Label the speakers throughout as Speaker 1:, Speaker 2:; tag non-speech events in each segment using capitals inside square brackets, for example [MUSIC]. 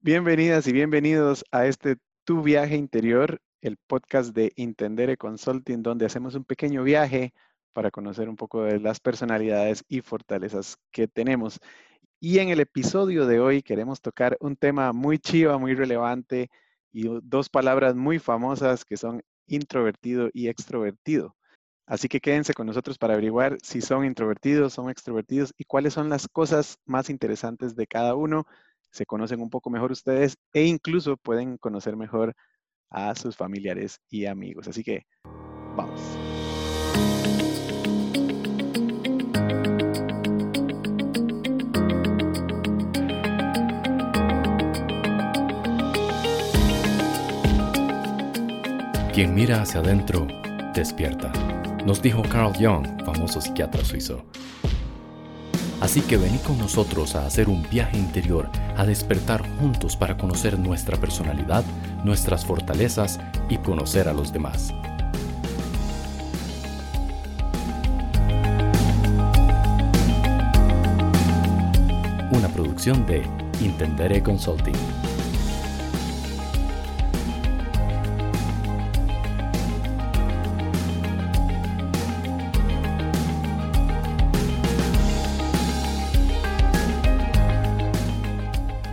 Speaker 1: Bienvenidas y bienvenidos a este Tu Viaje Interior, el podcast de Intendere Consulting, donde hacemos un pequeño viaje para conocer un poco de las personalidades y fortalezas que tenemos. Y en el episodio de hoy queremos tocar un tema muy chiva, muy relevante y dos palabras muy famosas que son introvertido y extrovertido. Así que quédense con nosotros para averiguar si son introvertidos, son extrovertidos y cuáles son las cosas más interesantes de cada uno. Se conocen un poco mejor ustedes e incluso pueden conocer mejor a sus familiares y amigos. Así que vamos.
Speaker 2: Quien mira hacia adentro, despierta nos dijo Carl Jung, famoso psiquiatra suizo. Así que vení con nosotros a hacer un viaje interior, a despertar juntos para conocer nuestra personalidad, nuestras fortalezas y conocer a los demás. Una producción de Intendere Consulting.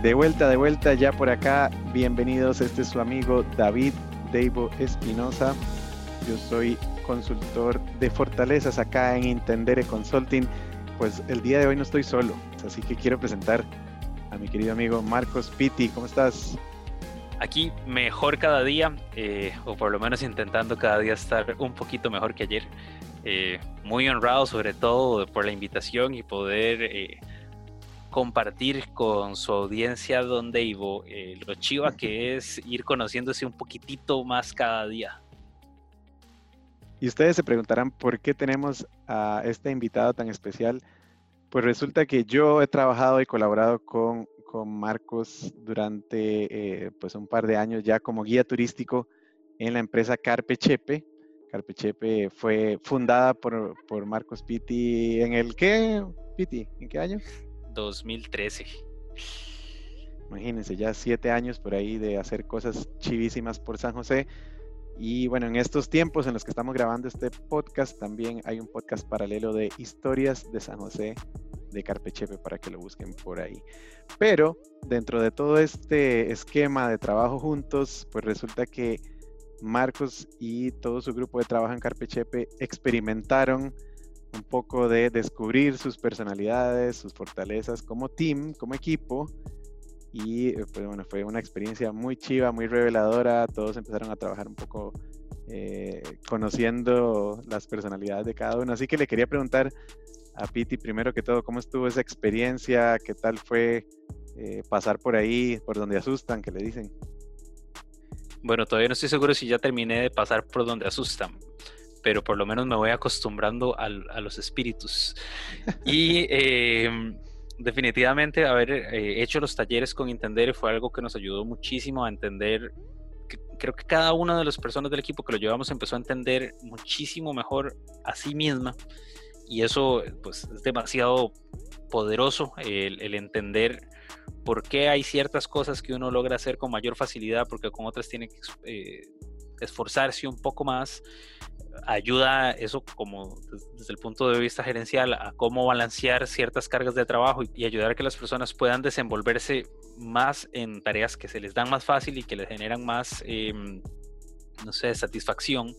Speaker 1: De vuelta, de vuelta, ya por acá. Bienvenidos. Este es su amigo David Deivo Espinosa. Yo soy consultor de fortalezas acá en Intendere Consulting. Pues el día de hoy no estoy solo, así que quiero presentar a mi querido amigo Marcos Pitti. ¿Cómo estás?
Speaker 3: Aquí mejor cada día, eh, o por lo menos intentando cada día estar un poquito mejor que ayer. Eh, muy honrado sobre todo por la invitación y poder eh, compartir con su audiencia Don Deivo eh, lo chiva que [LAUGHS] es ir conociéndose un poquitito más cada día.
Speaker 1: Y ustedes se preguntarán por qué tenemos a este invitado tan especial. Pues resulta que yo he trabajado y colaborado con, con Marcos durante eh, pues un par de años ya como guía turístico en la empresa Carpe Chepe. Carpe Chepe fue fundada por, por Marcos Pitti en el qué, Pitti, ¿en qué año?
Speaker 3: 2013.
Speaker 1: Imagínense, ya siete años por ahí de hacer cosas chivísimas por San José. Y bueno, en estos tiempos en los que estamos grabando este podcast, también hay un podcast paralelo de historias de San José de Carpechepe para que lo busquen por ahí. Pero dentro de todo este esquema de trabajo juntos, pues resulta que Marcos y todo su grupo de trabajo en Carpechepe experimentaron un poco de descubrir sus personalidades, sus fortalezas como team, como equipo. Y eh, pues bueno, fue una experiencia muy chiva, muy reveladora. Todos empezaron a trabajar un poco eh, conociendo las personalidades de cada uno. Así que le quería preguntar a Piti primero que todo, ¿cómo estuvo esa experiencia? ¿Qué tal fue eh, pasar por ahí, por donde asustan, que le dicen?
Speaker 3: Bueno, todavía no estoy seguro si ya terminé de pasar por donde asustan, pero por lo menos me voy acostumbrando a los espíritus. Y [LAUGHS] em, definitivamente haber eh, hecho los talleres con Entender fue algo que nos ayudó muchísimo a entender. creo que cada una de las personas del equipo que lo llevamos empezó a entender muchísimo mejor a sí misma y eso pues es demasiado poderoso el, el entender por qué hay ciertas cosas que uno logra hacer con mayor facilidad porque con otras tiene que eh, esforzarse un poco más ayuda eso como desde el punto de vista gerencial a cómo balancear ciertas cargas de trabajo y, ayudar a que las personas puedan desenvolverse más en tareas que se les dan más fácil y que les generan más, em, no sé, satisfacción.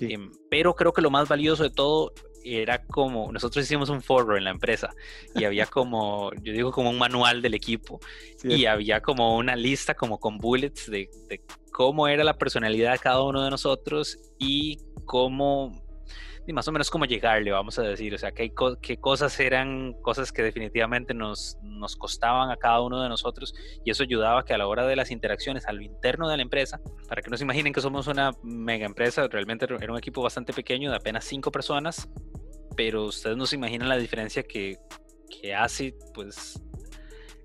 Speaker 3: Em, pero creo que lo más valioso de todo era como, nosotros hicimos un foro en la empresa y había [LAUGHS] como, yo digo como un manual del equipo y había como una lista como con bullets de, de, cómo era la personalidad de cada uno de nosotros y cómo, y más o menos cómo llegarle, vamos a decir, o sea, qué, qué cosas eran cosas que definitivamente nos, nos costaban a cada uno de nosotros y eso ayudaba que a la hora de las interacciones a lo interno de la empresa, para que no se imaginen que somos una mega empresa, realmente era un equipo bastante pequeño de apenas cinco personas, pero ustedes no se imaginan la diferencia que, que hace, pues,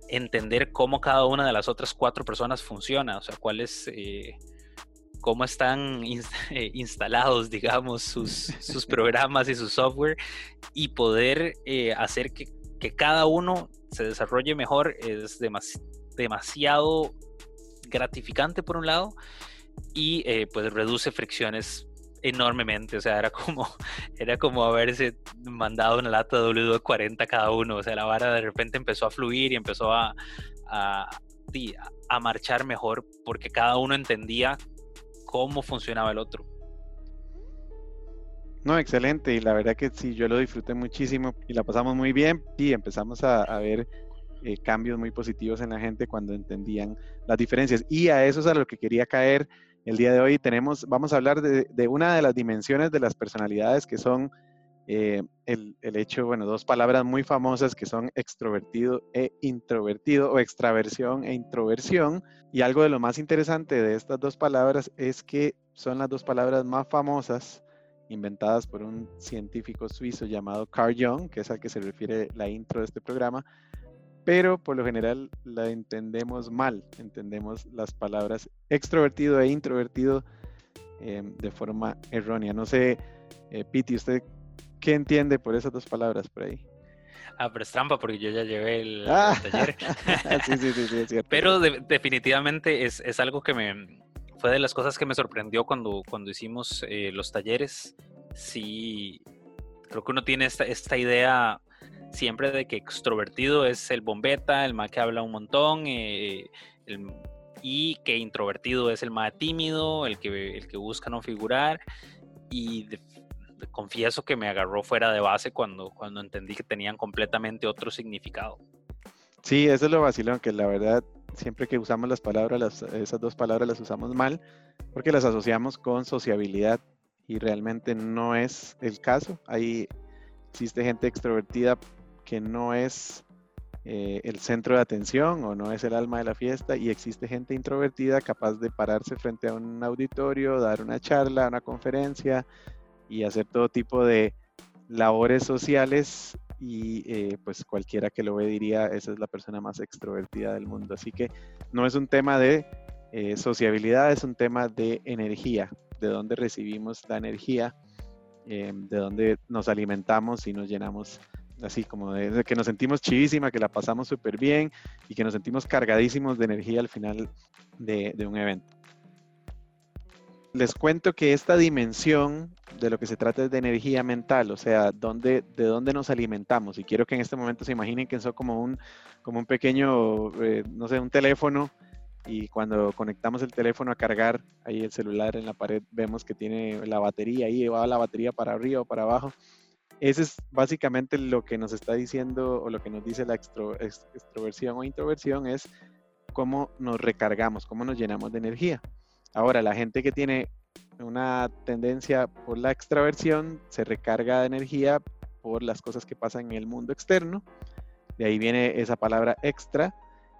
Speaker 3: entender cómo cada una de las otras cuatro personas funciona, o sea, cuál es... Eh, cómo están [LAUGHS] eh, instalados, digamos, sus, sus, [LAUGHS] programas y su software y poder eh, hacer que, que, cada uno se desarrolle mejor es demasiado gratificante por un lado y eh, pues reduce fricciones enormemente, o sea, era como, [LAUGHS] era como haberse mandado una lata de W40 cada uno, o sea, la vara de repente empezó a fluir y empezó a, a, a marchar mejor porque cada uno entendía cómo funcionaba el otro.
Speaker 1: No, excelente. Y la verdad que sí, yo lo disfruté muchísimo y la pasamos muy bien. Y empezamos a, ver eh, cambios muy positivos en la gente cuando entendían las diferencias. Y a eso es a lo que quería caer el día de hoy. Tenemos, vamos a hablar de, una de las dimensiones de las personalidades que son eh, el, el, hecho, bueno, dos palabras muy famosas que son extrovertido e introvertido o extraversión e introversión. Y algo de lo más interesante de estas dos palabras es que son las dos palabras más famosas inventadas por un científico suizo llamado Carl Jung, que es al que se refiere la intro de este programa, pero por lo general la entendemos mal, entendemos las palabras extrovertido e introvertido em, de forma errónea. No sé, eh, Piti, ¿usted qué entiende por esas dos palabras por ahí?
Speaker 3: Ah, pero es trampa porque yo ya llevé el, ah. taller. [LAUGHS]
Speaker 1: sí, sí, sí, sí, es cierto.
Speaker 3: Pero definitivamente es, es, algo que me, fue de las cosas que me sorprendió cuando, cuando hicimos eh, los talleres. Sí, creo que uno tiene esta, esta idea siempre de que extrovertido es el bombeta, el más que habla un montón, eh, y que introvertido es el más tímido, el que, el que busca no figurar. Y confieso que me agarró fuera de base cuando, cuando entendí que tenían completamente otro significado.
Speaker 1: Sí, eso es lo vacilón, que la verdad siempre que usamos las palabras, esas dos palabras las usamos mal porque las asociamos con sociabilidad y realmente no es el caso. Ahí existe gente extrovertida que no es eh, el centro de atención o no es el alma de la fiesta y existe gente introvertida capaz de pararse frente a un auditorio, dar una charla, una conferencia y hacer todo tipo de labores sociales y eh, pues cualquiera que lo ve diría, esa es la persona más extrovertida del mundo. Así que no es un tema de eh, sociabilidad, es un tema de energía, de dónde recibimos la energía, eh, de dónde nos alimentamos y nos llenamos así como de, que nos sentimos chivísima, que la pasamos súper bien y que nos sentimos cargadísimos de energía al final de un evento les cuento que esta dimensión de lo que se trata es de energía mental, o sea, dónde, de dónde nos alimentamos. Y quiero que en este momento se imaginen que son como un, como un pequeño, eh, no sé, un teléfono. Y cuando conectamos el teléfono a cargar, ahí el celular en la pared, vemos que tiene la batería, ahí va la batería para arriba o para abajo. Ese es básicamente lo que nos está diciendo o lo que nos dice la extroversión o introversión, es cómo nos recargamos, cómo nos llenamos de energía. Ahora, la gente que tiene una tendencia por la extraversión se recarga de energía por las cosas que pasan en el mundo externo. De ahí viene esa palabra extra.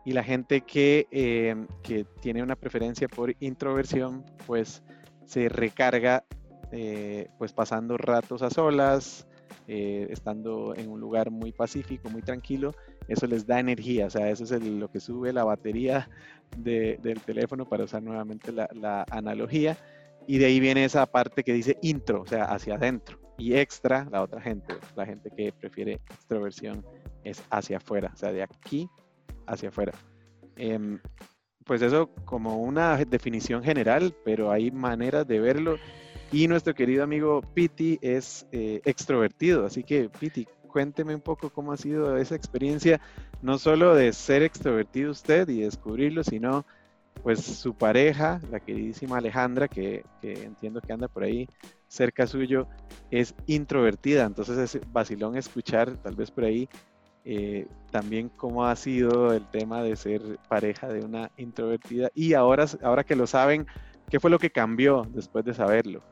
Speaker 1: Y la gente que, em, que tiene una preferencia por introversión, pues se recarga eh, pues pasando ratos a solas, eh, estando en un lugar muy pacífico, muy tranquilo, eso les da energía, o sea, eso es lo que sube la batería del teléfono para usar nuevamente la, analogía. Y de ahí viene esa parte que dice intro, o sea, hacia adentro. Y extra, la otra gente, la gente que prefiere extroversión es hacia afuera, o sea, de aquí hacia afuera. Em, pues eso como una definición general, pero hay maneras de verlo. Y nuestro querido amigo Piti es eh, extrovertido, así que Piti, cuénteme un poco cómo ha sido esa experiencia, no solo de ser extrovertido usted y descubrirlo, sino pues su pareja, la queridísima Alejandra, que, entiendo que anda por ahí cerca suyo, es introvertida. Entonces es vacilón escuchar, tal vez por ahí, eh, también cómo ha sido el tema de ser pareja de una introvertida. Y ahora, ahora que lo saben, ¿qué fue lo que cambió después de saberlo?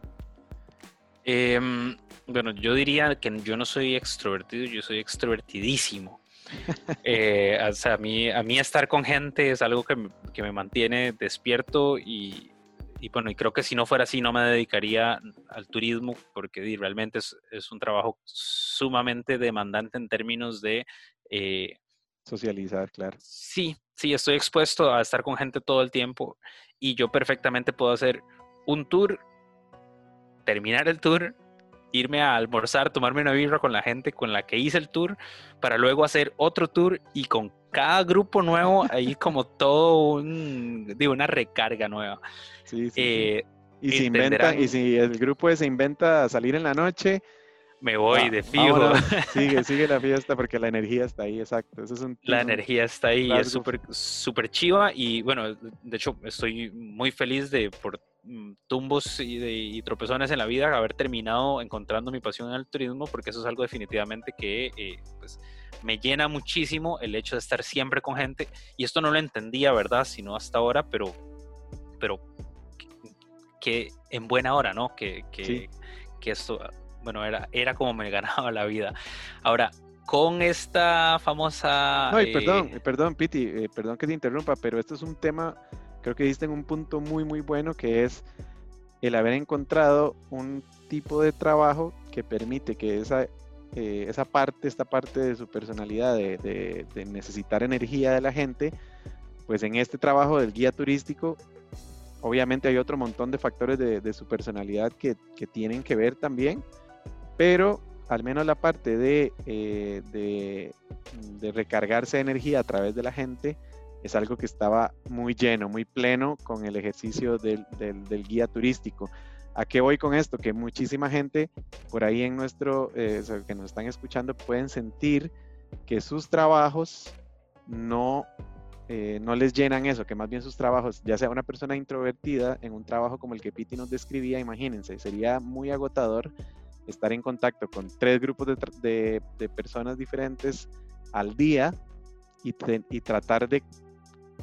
Speaker 3: Em, bueno, yo diría que yo no soy extrovertido, yo soy extrovertidísimo. [LAUGHS] Eh, o sea, a mí, a mí estar con gente es algo que que me mantiene despierto y, y, bueno, y creo que si no fuera así no me dedicaría al turismo porque realmente es, es un trabajo sumamente demandante en términos de...
Speaker 1: Eh, Socializar, claro.
Speaker 3: Sí, sí, estoy expuesto a estar con gente todo el tiempo y yo perfectamente puedo hacer un tour, terminar el tour irme a almorzar, tomarme una birra con la gente con la que hice el tour, para luego hacer otro tour y con cada grupo nuevo hay [LAUGHS] como todo un, digo, una recarga nueva.
Speaker 1: Sí, sí, eh, Y si, inventa, y si el grupo se inventa salir en la noche,
Speaker 3: me voy de fijo. [LAUGHS]
Speaker 1: sigue, sigue la fiesta porque la energía está ahí, exacto. Eso es un,
Speaker 3: la energía está ahí, es súper super chiva y bueno, de hecho estoy muy feliz de por tumbos y, de, tropezones en la vida haber terminado encontrando mi pasión en el turismo porque eso es algo definitivamente que eh, pues, me llena muchísimo el hecho de estar siempre con gente y esto no lo entendía, ¿verdad? Sino hasta ahora, pero, pero que, en buena hora, ¿no? Que, que, que esto bueno, era, era como me ganaba la vida. Ahora, con esta famosa...
Speaker 1: No, perdón, eh, perdón, Piti, eh, perdón que te interrumpa, pero esto es un tema, creo que diste en un punto muy, muy bueno, que es el haber encontrado un tipo de trabajo que permite que esa, eh, esa parte, esta parte de su personalidad, de, necesitar energía de la gente, pues en este trabajo del guía turístico, obviamente hay otro montón de factores de, su personalidad que, que tienen que ver también pero al menos la parte de, eh, de, recargarse de energía a través de la gente es algo que estaba muy lleno, muy pleno con el ejercicio del, guía turístico. ¿A qué voy con esto? Que muchísima gente por ahí en nuestro, eh, que nos están escuchando, pueden sentir que sus trabajos no, eh, no les llenan eso, que más bien sus trabajos, ya sea una persona introvertida en un trabajo como el que Piti nos describía, imagínense, sería muy agotador estar en contacto con tres grupos de, personas diferentes al día y, tratar de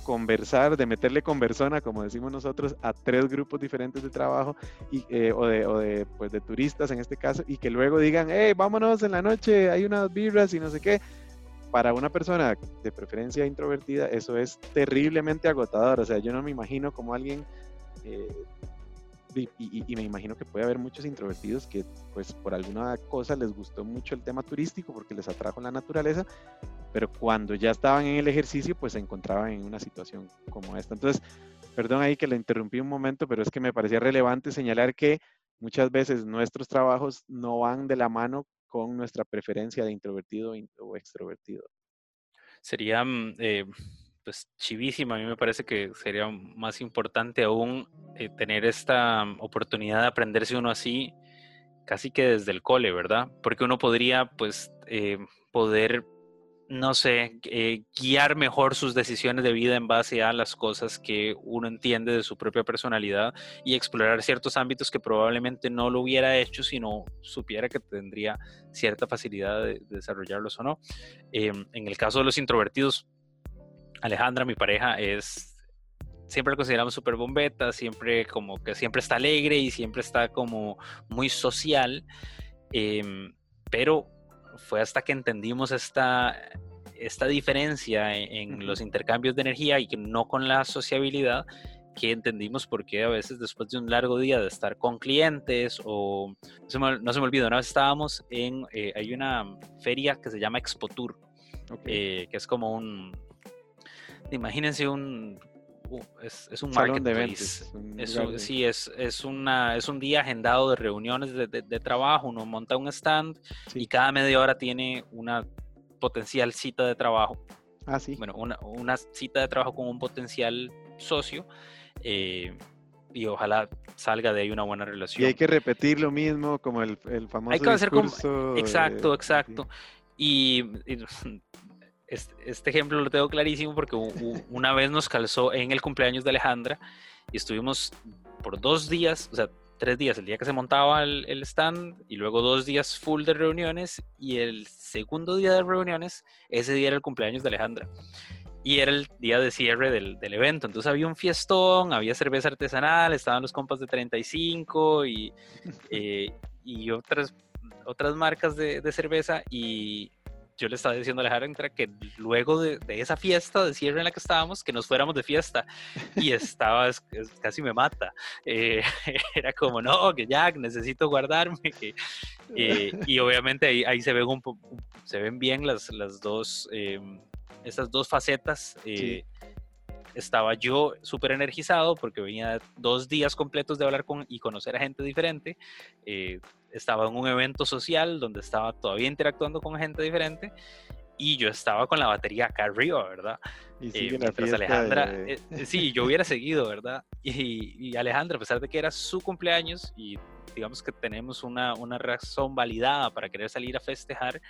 Speaker 1: conversar, de meterle conversona, como decimos nosotros, a tres grupos diferentes de trabajo y, eh, o, de, o de, pues, de turistas en este caso, y que luego digan, hey, vámonos en la noche, hay unas vibras y no sé qué. Para una persona de preferencia introvertida, eso es terriblemente agotador. O sea, yo no me imagino como alguien eh, y, me imagino que puede haber muchos introvertidos que pues por alguna cosa les gustó mucho el tema turístico porque les atrajo la naturaleza, pero cuando ya estaban en el ejercicio pues se encontraban en una situación como esta. Entonces, perdón ahí que le interrumpí un momento, pero es que me parecía relevante señalar que muchas veces nuestros trabajos no van de la mano con nuestra preferencia de introvertido o extrovertido.
Speaker 3: Sería mm, eh, pues chivísima. A mí me parece que sería más importante aún eh, tener esta oportunidad de aprenderse uno así casi que desde el cole, ¿verdad? Porque uno podría pues eh, poder, no sé, eh, guiar mejor sus decisiones de vida en base a las cosas que uno entiende de su propia personalidad y explorar ciertos ámbitos que probablemente no lo hubiera hecho si no supiera que tendría cierta facilidad de, desarrollarlos o no. Em, en el caso de los introvertidos, Alejandra, mi pareja, es siempre la consideramos súper bombeta, siempre como que siempre está alegre y siempre está como muy social, em, pero fue hasta que entendimos esta, esta diferencia en, los intercambios de energía y que no con la sociabilidad, que entendimos por qué a veces después de un largo día de estar con clientes o no se me, no se me olvida, una vez estábamos en, eh, hay una feria que se llama Expo Tour, eh, que es como un, imagínense un es, un marketplace. De sí, es, es, una, es un día agendado de reuniones de, trabajo. Uno monta un stand y cada media hora tiene una potencial cita de trabajo.
Speaker 1: Ah, sí.
Speaker 3: Bueno, una, una cita de trabajo con un potencial socio. Eh, y ojalá salga de ahí una buena relación.
Speaker 1: Y hay que repetir lo mismo, como el, el famoso. Hay que hacer como.
Speaker 3: Exacto, exacto. y, este, ejemplo lo tengo clarísimo porque [LAUGHS] una vez nos calzó en el cumpleaños de Alejandra y estuvimos por dos días, o sea, tres días, el día que se montaba el, stand y luego dos días full de reuniones y el segundo día de reuniones, ese día era el cumpleaños de Alejandra y era el día de cierre del, evento. Entonces había un fiestón, había cerveza artesanal, estaban los compas de 35 y, [LAUGHS] eh, y otras, otras marcas de, de cerveza y yo le estaba diciendo a Alejandra que luego de, esa fiesta de cierre en la que estábamos, que nos fuéramos de fiesta. Y [LAUGHS] estaba, casi me mata. Eh, [LAUGHS] era como, no, que ya necesito guardarme. Eh, [LAUGHS] y obviamente ahí, ahí, se, ven un, se ven bien las, las dos, eh, esas dos facetas. Estaba yo súper energizado porque venía dos días completos de hablar con y conocer a gente diferente estaba en un evento social donde estaba todavía interactuando con gente diferente y yo estaba con la batería acá arriba, ¿verdad?
Speaker 1: Y
Speaker 3: Eh, mientras Alejandra,
Speaker 1: de-
Speaker 3: eh, eh, sí, yo hubiera seguido, ¿verdad? Y, y Alejandra, a pesar de que era su cumpleaños y digamos que tenemos una, una razón validada para querer salir a festejar,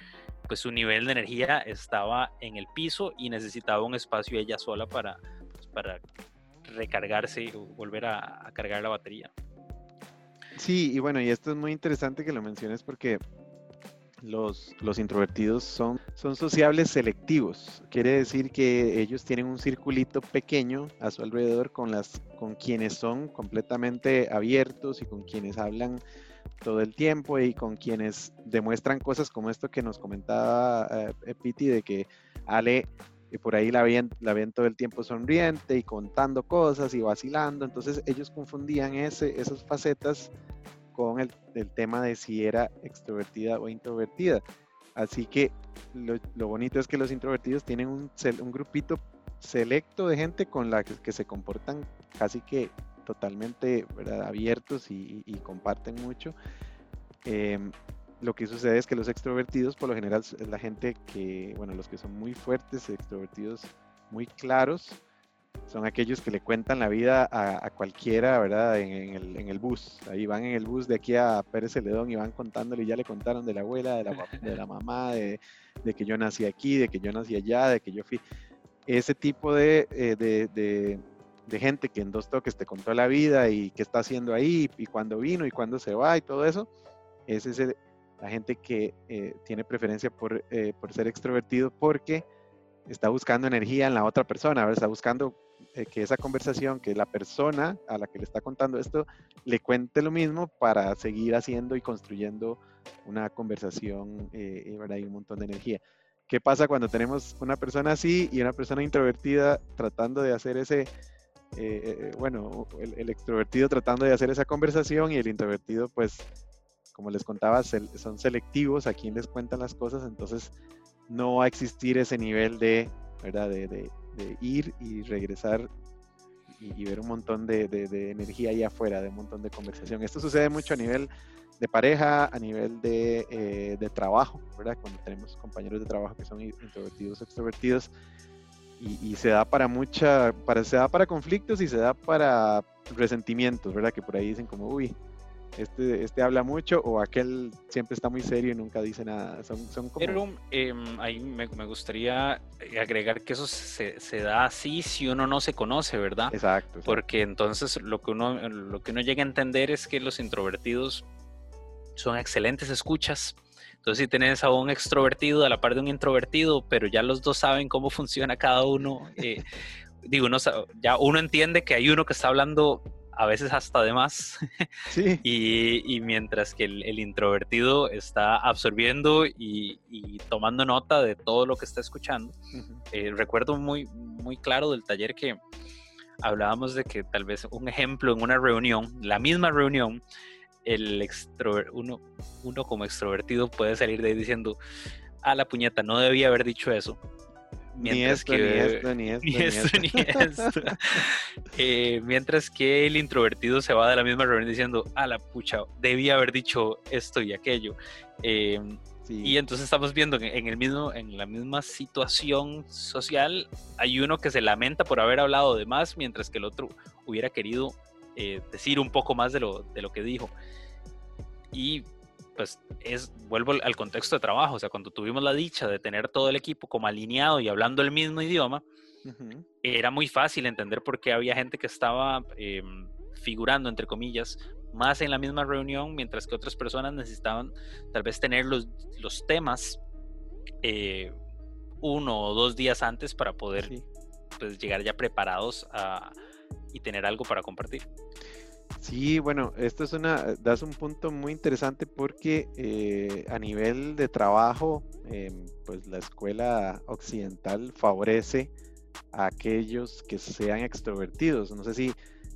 Speaker 3: pues su nivel de energía estaba en el piso y necesitaba un espacio ella sola para, para recargarse o volver a, cargar la batería.
Speaker 1: Sí, y bueno, y esto es muy interesante que lo menciones porque los, los introvertidos son, son sociables selectivos. Quiere decir que ellos tienen un circulito pequeño a su alrededor con, las, con quienes son completamente abiertos y con quienes hablan todo el tiempo y con quienes demuestran cosas como esto que nos comentaba eh, Piti de que Ale y por ahí la ven, la ven todo el tiempo sonriente y contando cosas y vacilando. Entonces ellos confundían ese, esas facetas con el, el tema de si era extrovertida o introvertida. Así que lo, lo bonito es que los introvertidos tienen un, un grupito selecto de gente con la que, que se comportan casi que totalmente ¿verdad? abiertos y, y- y comparten mucho. Em, lo que sucede es que los extrovertidos, por lo general, es la gente que, bueno, los que son muy fuertes, extrovertidos muy claros, son aquellos que le cuentan la vida a, a cualquiera, ¿verdad? En, en el, en el bus. Ahí van en el bus de aquí a Pérez Celedón y van contándole, y ya le contaron de la abuela, de la, de la mamá, de, de que yo nací aquí, de que yo nací allá, de que yo fui. Ese tipo de, eh, de, de- de gente que en dos toques te contó la vida y qué está haciendo ahí, y cuándo vino y cuándo se va y todo eso, ese es el- la gente que eh, tiene preferencia por, eh, por ser extrovertido porque está buscando energía en la otra persona, ¿verdad? está buscando eh, que esa conversación, que la persona a la que le está contando esto le cuente lo mismo para seguir haciendo y construyendo una conversación ¿verdad? y un montón de energía. ¿Qué pasa cuando tenemos una persona así y una persona introvertida tratando de hacer ese, bueno, el extrovertido tratando de hacer esa conversación y el introvertido pues como les contaba, son selectivos a quien les cuentan las cosas, entonces no va a existir ese nivel de, ¿verdad? De, de- de ir y regresar y, y ver un montón de, de- energía ahí afuera, de un montón de conversación. Esto sucede mucho a nivel de pareja, a nivel de, eh, de trabajo, ¿verdad? Cuando tenemos compañeros de trabajo que son in- introvertidos, extrovertidos, y, y se da para mucha, para, se da para conflictos y se da para resentimientos, ¿verdad? Que por ahí dicen como, uy, este, este habla mucho o aquel siempre está muy serio y nunca dice nada. Son, son como...
Speaker 3: Pero em, ahí me, me gustaría eh, agregar que eso se, se da así si uno no se conoce, ¿verdad?
Speaker 1: Exacto. exacto.
Speaker 3: Porque entonces lo que uno lo que uno llega a entender es que los introvertidos son excelentes escuchas. Entonces si tenés a un extrovertido a la par de un introvertido, pero ya los dos saben cómo funciona cada uno, eh, [LAUGHS] digo, uno, ya uno entiende que hay uno que está hablando a veces hasta de más [LAUGHS]
Speaker 1: Sí,
Speaker 3: y, y mientras que el, el introvertido está absorbiendo y, y tomando nota de todo lo que está escuchando. Eh, recuerdo muy, muy claro del taller que hablábamos de que tal vez un ejemplo en una reunión, la misma reunión, el extrover- uno, uno como extrovertido puede salir de ahí diciendo, a la puñeta, no debía haber dicho eso.
Speaker 1: Ni
Speaker 3: Mientras
Speaker 1: esto,
Speaker 3: que [LAUGHS]
Speaker 1: ni esto, ni esto,
Speaker 3: ni
Speaker 1: ni
Speaker 3: esto. ni [LAUGHS] esto. Eh, mientras que el introvertido se va de la misma reunión diciendo, a la pucha, debía haber dicho esto y aquello. Eh,
Speaker 1: Sí,
Speaker 3: y entonces estamos viendo que en, el mismo, en la misma situación social hay uno que se lamenta por haber hablado de más, mientras que el otro hubiera querido eh, decir un poco más de lo, de lo que dijo. Y pues es, vuelvo al- contexto de trabajo, o sea, cuando tuvimos la dicha de tener todo el equipo como alineado y hablando el mismo idioma, era muy fácil entender por qué había gente que estaba eh, figurando, entre comillas, más en la misma reunión, mientras que otras personas necesitaban tal vez tener los, los temas eh, uno o dos días antes para poder
Speaker 1: sí.
Speaker 3: pues, llegar ya preparados a, y tener algo para compartir.
Speaker 1: Sí, bueno, esto es una, das un punto muy interesante porque eh, a nivel de trabajo, em, pues la escuela occidental favorece a aquellos que sean extrovertidos. No sé si,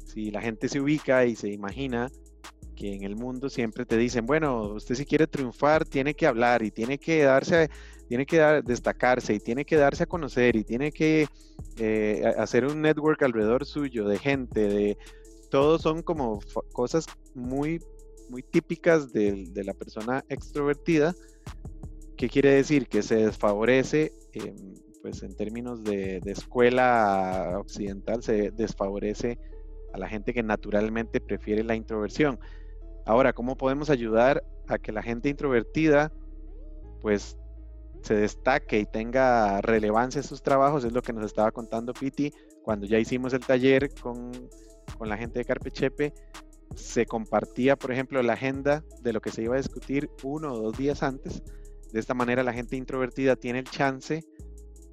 Speaker 1: si la gente se ubica y se imagina que en el mundo siempre te dicen, bueno, usted si quiere triunfar tiene que hablar y tiene que darse, tiene que dar- destacarse y tiene que darse a conocer y tiene que eh, hacer un network alrededor suyo de gente, de todos son como cosas muy, muy típicas de, la persona extrovertida, ¿Qué quiere decir? Que se desfavorece, em, pues en términos de, de, escuela occidental, se desfavorece a la gente que naturalmente prefiere la introversión. Ahora, ¿cómo podemos ayudar a que la gente introvertida, pues se destaque y tenga relevancia en sus trabajos? Es lo que nos estaba contando Piti cuando ya hicimos el taller con, con la gente de Carpechepe se compartía, por ejemplo, la agenda de lo que se iba a discutir uno o dos días antes. De esta manera la gente introvertida tiene el chance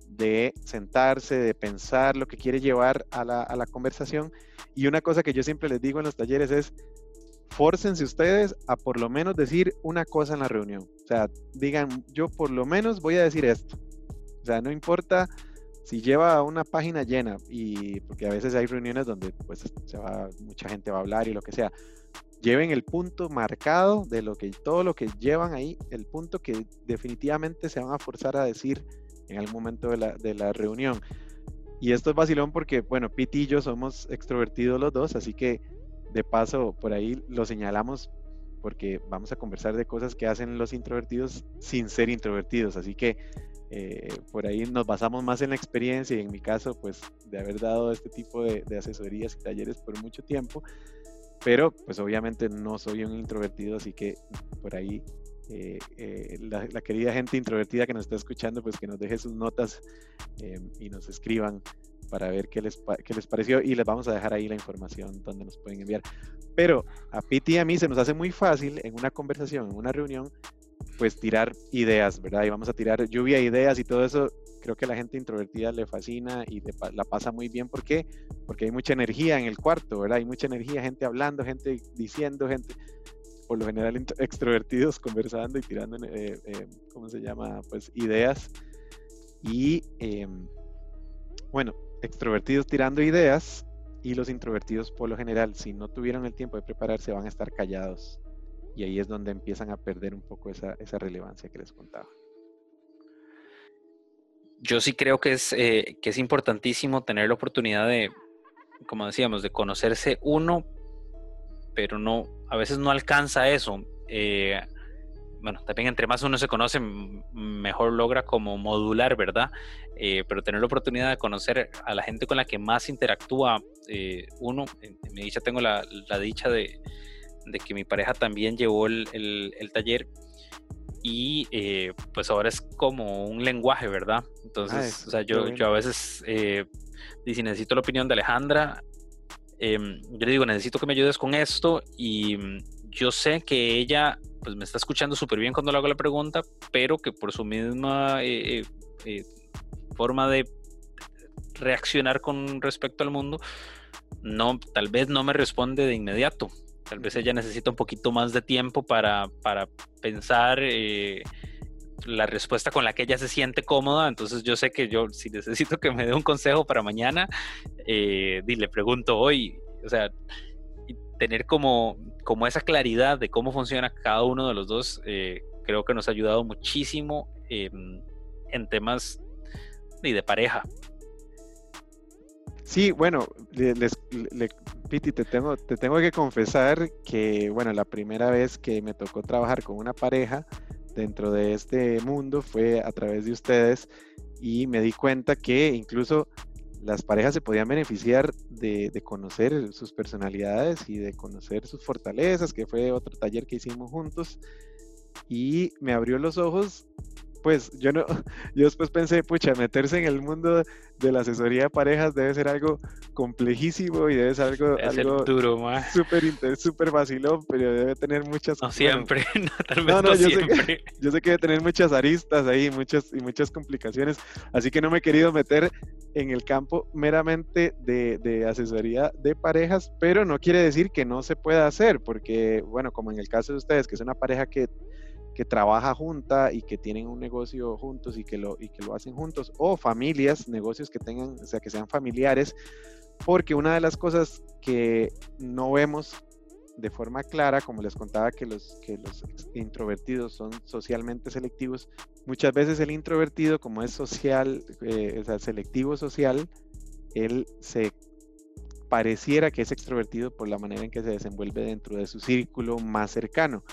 Speaker 1: de sentarse, de pensar lo que quiere llevar a la, conversación. Y una cosa que yo siempre les digo en los talleres es, fórcense ustedes a por lo menos decir una cosa en la reunión. O sea, digan, yo por lo menos voy a decir esto. O sea, no importa si lleva una página llena y porque a veces hay reuniones donde pues se va, mucha gente va a hablar y lo que sea, lleven el punto marcado de lo que todo lo que llevan ahí, el punto que definitivamente se van a forzar a decir en algún momento de la, de la reunión. Y esto es vacilón porque, bueno, Piti y yo somos extrovertidos los dos, así que de paso por ahí lo señalamos porque vamos a conversar de cosas que hacen los introvertidos sin ser introvertidos. Así que eh, por ahí nos basamos más en la experiencia y en mi caso, pues de haber dado este tipo de, asesorías y talleres por mucho tiempo, pero pues obviamente no soy un introvertido, así que por ahí eh, eh, la, querida gente introvertida que nos está escuchando, pues que nos deje sus notas y nos escriban para ver qué les, qué les pareció y les vamos a dejar ahí la información donde nos pueden enviar. Pero a Piti y a mí se nos hace muy fácil en una conversación, en una reunión, pues tirar ideas, ¿verdad? Y vamos a tirar lluvia de ideas y todo eso. Creo que a la gente introvertida le fascina y la pasa muy bien. ¿Por qué? Porque hay mucha energía en el cuarto, ¿verdad? Hay mucha energía, gente hablando, gente diciendo, gente, por lo general extrovertidos [LAUGHS] conversando y tirando, eh, eh, ¿cómo se llama? Pues ideas. Y em, bueno, extrovertidos tirando ideas y los introvertidos por lo general, si no tuvieron el tiempo de prepararse, van a estar callados y ahí es donde empiezan a perder un poco esa, relevancia que les contaba.
Speaker 3: Yo sí creo que es, eh, que es importantísimo tener la oportunidad de, como decíamos, de conocerse uno, pero no, a veces no alcanza eso. Eh, bueno, también entre más uno se conoce, mejor logra como modular, ¿verdad? Eh, pero tener la oportunidad de conocer a la gente con la que más interactúa uno, en, mi dicha tengo la dicha de, de que mi pareja también llevó el, taller y eh, pues ahora es como un lenguaje, ¿verdad? Entonces, o sea, yo, yo a veces, eh, si necesito la opinión de Alejandra, em, yo le digo, necesito que me ayudes con esto y mm, yo sé que ella pues me está escuchando súper bien cuando le hago la pregunta, pero que por su misma eh, forma de reaccionar con respecto al mundo, no, tal vez no me responde de inmediato. Tal vez ella necesita un poquito más de tiempo para, para pensar eh, la respuesta con la que ella se siente cómoda. Entonces yo sé que yo, si necesito que me dé un consejo para mañana, eh, le pregunto hoy. O sea, y tener como, como esa claridad de cómo funciona cada uno de los dos, eh, creo que nos ha ayudado muchísimo en temas de pareja.
Speaker 1: Sí, bueno, les, Piti, te tengo, te tengo que confesar que, bueno, la primera vez que me tocó trabajar con una pareja dentro de este mundo fue a través de ustedes y me di cuenta que incluso las parejas se podían beneficiar de, de, conocer sus personalidades y de conocer sus fortalezas, que fue otro taller que hicimos juntos. Y me abrió los ojos pues yo no, [LAUGHS] yo después pensé, pucha, meterse en el mundo de la asesoría de parejas debe ser algo complejísimo y debe ser algo, algo
Speaker 3: duro,
Speaker 1: súper súper vacilón, pero debe tener muchas
Speaker 3: No siempre, [LAUGHS] no, tal vez no, yo siempre.
Speaker 1: Sé que, [LAUGHS] yo sé que debe tener muchas aristas ahí, muchas y muchas complicaciones, así que no me he querido meter en el campo meramente de, de asesoría de parejas, pero no quiere decir que no se pueda hacer, porque bueno, como en el caso de ustedes, que es una pareja que que trabaja junta y que tienen un negocio juntos y que lo, y que lo hacen juntos, o familias, negocios que tengan, o sea, que sean familiares, porque una de las cosas que no vemos de forma clara, como les contaba que los, que los introvertidos son socialmente selectivos, muchas veces el introvertido, como es social, eh, o sea, selectivo social, él se pareciera que es extrovertido por la manera en que se desenvuelve dentro de su círculo más cercano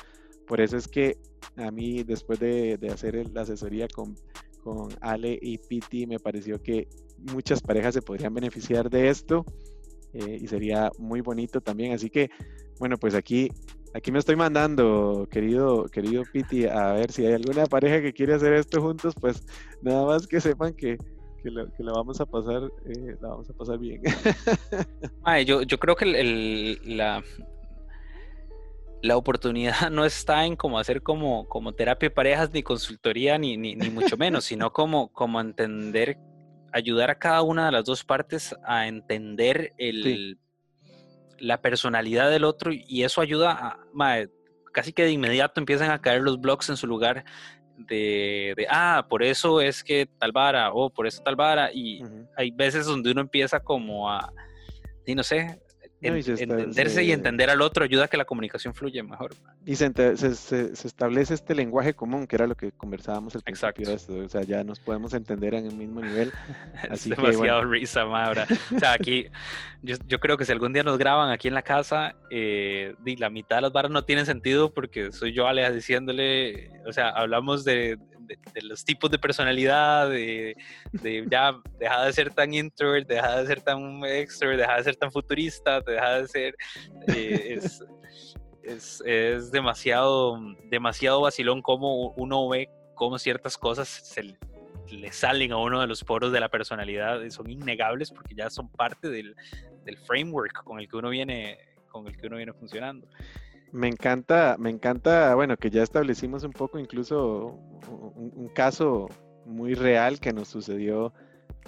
Speaker 1: por eso es que a mí, después de, hacer la asesoría con, con Ale y Piti, me pareció que muchas parejas se podrían beneficiar de esto eh, y sería muy bonito también. Así que, bueno, pues aquí, aquí me estoy mandando, querido, querido Piti, a ver si hay alguna pareja que quiere hacer esto juntos, pues nada más que sepan que, que, la vamos a pasar, eh, la vamos a pasar bien. [LAUGHS]
Speaker 3: yo, yo creo que el, la, la oportunidad [LAUGHS] no está en como hacer como, como terapia de parejas, ni consultoría, ni, ni, mucho menos, sino como, como entender, ayudar a cada una de las dos partes a entender el, la personalidad del otro y eso ayuda a, casi que de inmediato empiezan a caer los blogs en su lugar de, de, ah, por eso es que tal vara, o por eso tal vara, y hay veces donde uno empieza como a, y no sé, entenderse y entender al otro ayuda a que la comunicación fluya mejor.
Speaker 1: Y se, establece este lenguaje común, que era lo que conversábamos el principio de esto. O sea, ya nos podemos entender en el mismo nivel. [LAUGHS]
Speaker 3: Así es demasiado risa, Maura. O sea, aquí, yo, yo, creo que si algún día nos graban aquí en la casa, eh, la mitad de las barras no tienen sentido porque soy yo, Alea, diciéndole, o sea, hablamos de, de, los tipos de personalidad, de, ya deja de ser tan introvert, deja de ser tan extrovert, deja de ser tan futurista, deja de ser... Eh, es, es, demasiado, demasiado vacilón como uno ve cómo ciertas cosas se le salen a uno de los poros de la personalidad, son innegables porque ya son parte del, del framework con el que uno viene con el que uno viene funcionando.
Speaker 1: Me encanta, me encanta, bueno, que ya establecimos un poco incluso un, caso muy real que nos sucedió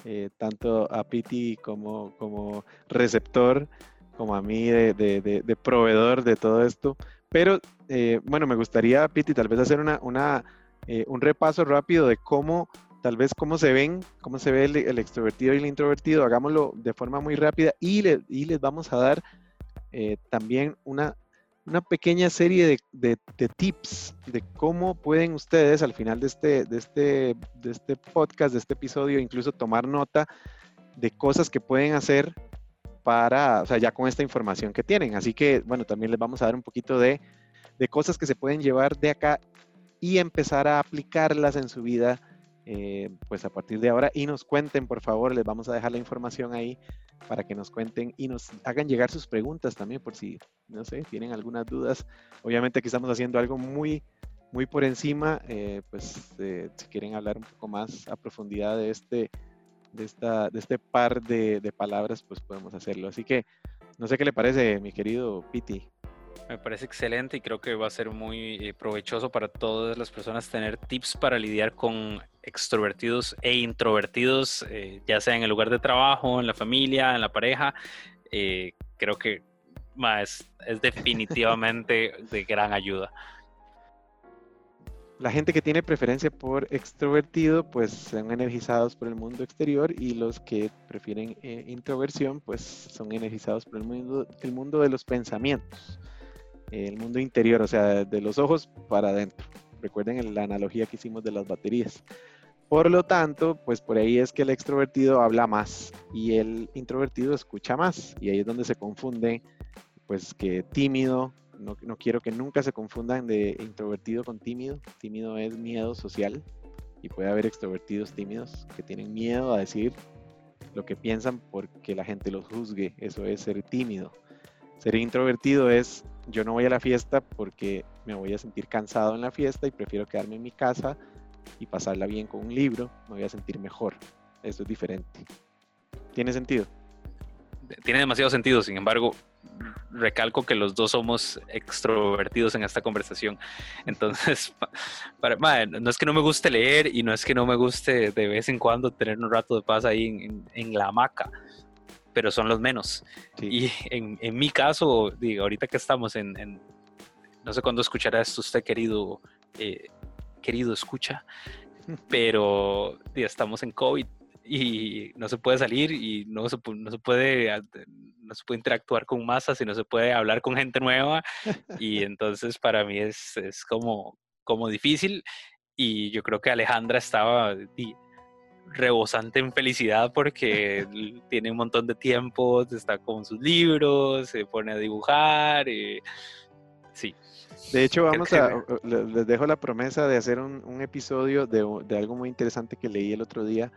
Speaker 1: eh, tanto a Piti como, como receptor, como a mí de, proveedor de todo esto. Pero eh, bueno, me gustaría, Piti, tal vez hacer una, una eh, un repaso rápido de cómo, tal vez cómo se ven, cómo se ve el, extrovertido y el introvertido. Hagámoslo de forma muy rápida y, y les vamos a dar también una una pequeña serie de, tips de cómo pueden ustedes al final de este, de, este, de este podcast, de este episodio, incluso tomar nota de cosas que pueden hacer para, o sea, ya con esta información que tienen. Así que, bueno, también les vamos a dar un poquito de, de cosas que se pueden llevar de acá y empezar a aplicarlas en su vida, eh, pues a partir de ahora. Y nos cuenten, por favor, les vamos a dejar la información ahí para que nos cuenten y nos hagan llegar sus preguntas también por si, no sé, tienen algunas dudas. Obviamente aquí estamos haciendo algo muy, muy por encima, eh, pues eh, si quieren hablar un poco más a profundidad de este, de esta, de este par de, de palabras, pues podemos hacerlo. Así que, no sé qué le parece, mi querido Piti.
Speaker 3: Me parece excelente y creo que va a ser muy provechoso para todas las personas tener tips para lidiar con extrovertidos e introvertidos, eh, ya sea en el lugar de trabajo, en la familia, en la pareja. Eh, creo que es, es definitivamente [LAUGHS] de gran ayuda.
Speaker 1: La gente que tiene preferencia por extrovertido, pues son energizados por el mundo exterior y los que prefieren introversión, pues son energizados por el mundo, el mundo de los pensamientos el mundo interior, o sea, de los ojos para adentro. Recuerden la analogía que hicimos de las baterías. Por lo tanto, pues por ahí es que el extrovertido habla más y el introvertido escucha más. Y ahí es donde se confunde, pues que tímido, no, quiero que nunca se confundan de introvertido con tímido. Tímido es miedo social y puede haber extrovertidos tímidos que tienen miedo a decir lo que piensan porque la gente los juzgue. Eso es ser tímido. Ser introvertido es yo no voy a la fiesta porque me voy a sentir cansado en la fiesta y prefiero quedarme en mi casa y pasarla bien con un libro, me voy a sentir mejor. Eso es diferente. ¿Tiene sentido?
Speaker 3: Tiene demasiado sentido, sin embargo, recalco que los dos somos extrovertidos en esta conversación. Entonces, [LAUGHS] para, no es que no me guste leer y no es que no me guste de vez en cuando tener un rato de paz ahí en, en la hamaca, pero son los menos. Y en, en, mi caso, digo, ahorita que estamos en, no sé cuándo escuchará esto usted, querido, eh, querido escucha, [LAUGHS] pero estamos en COVID y no se puede salir y no se, no se puede no se puede interactuar con masas y no se puede hablar con gente nueva y [LAUGHS] entonces para mí es, es como, como difícil y yo creo que Alejandra estaba rebosante en felicidad porque [LAUGHS] tiene un montón de tiempo, está con sus libros, se pone a dibujar. Y, Sí.
Speaker 1: De hecho, vamos a, les dejo la promesa de hacer un, episodio de, de, algo muy interesante que leí el otro día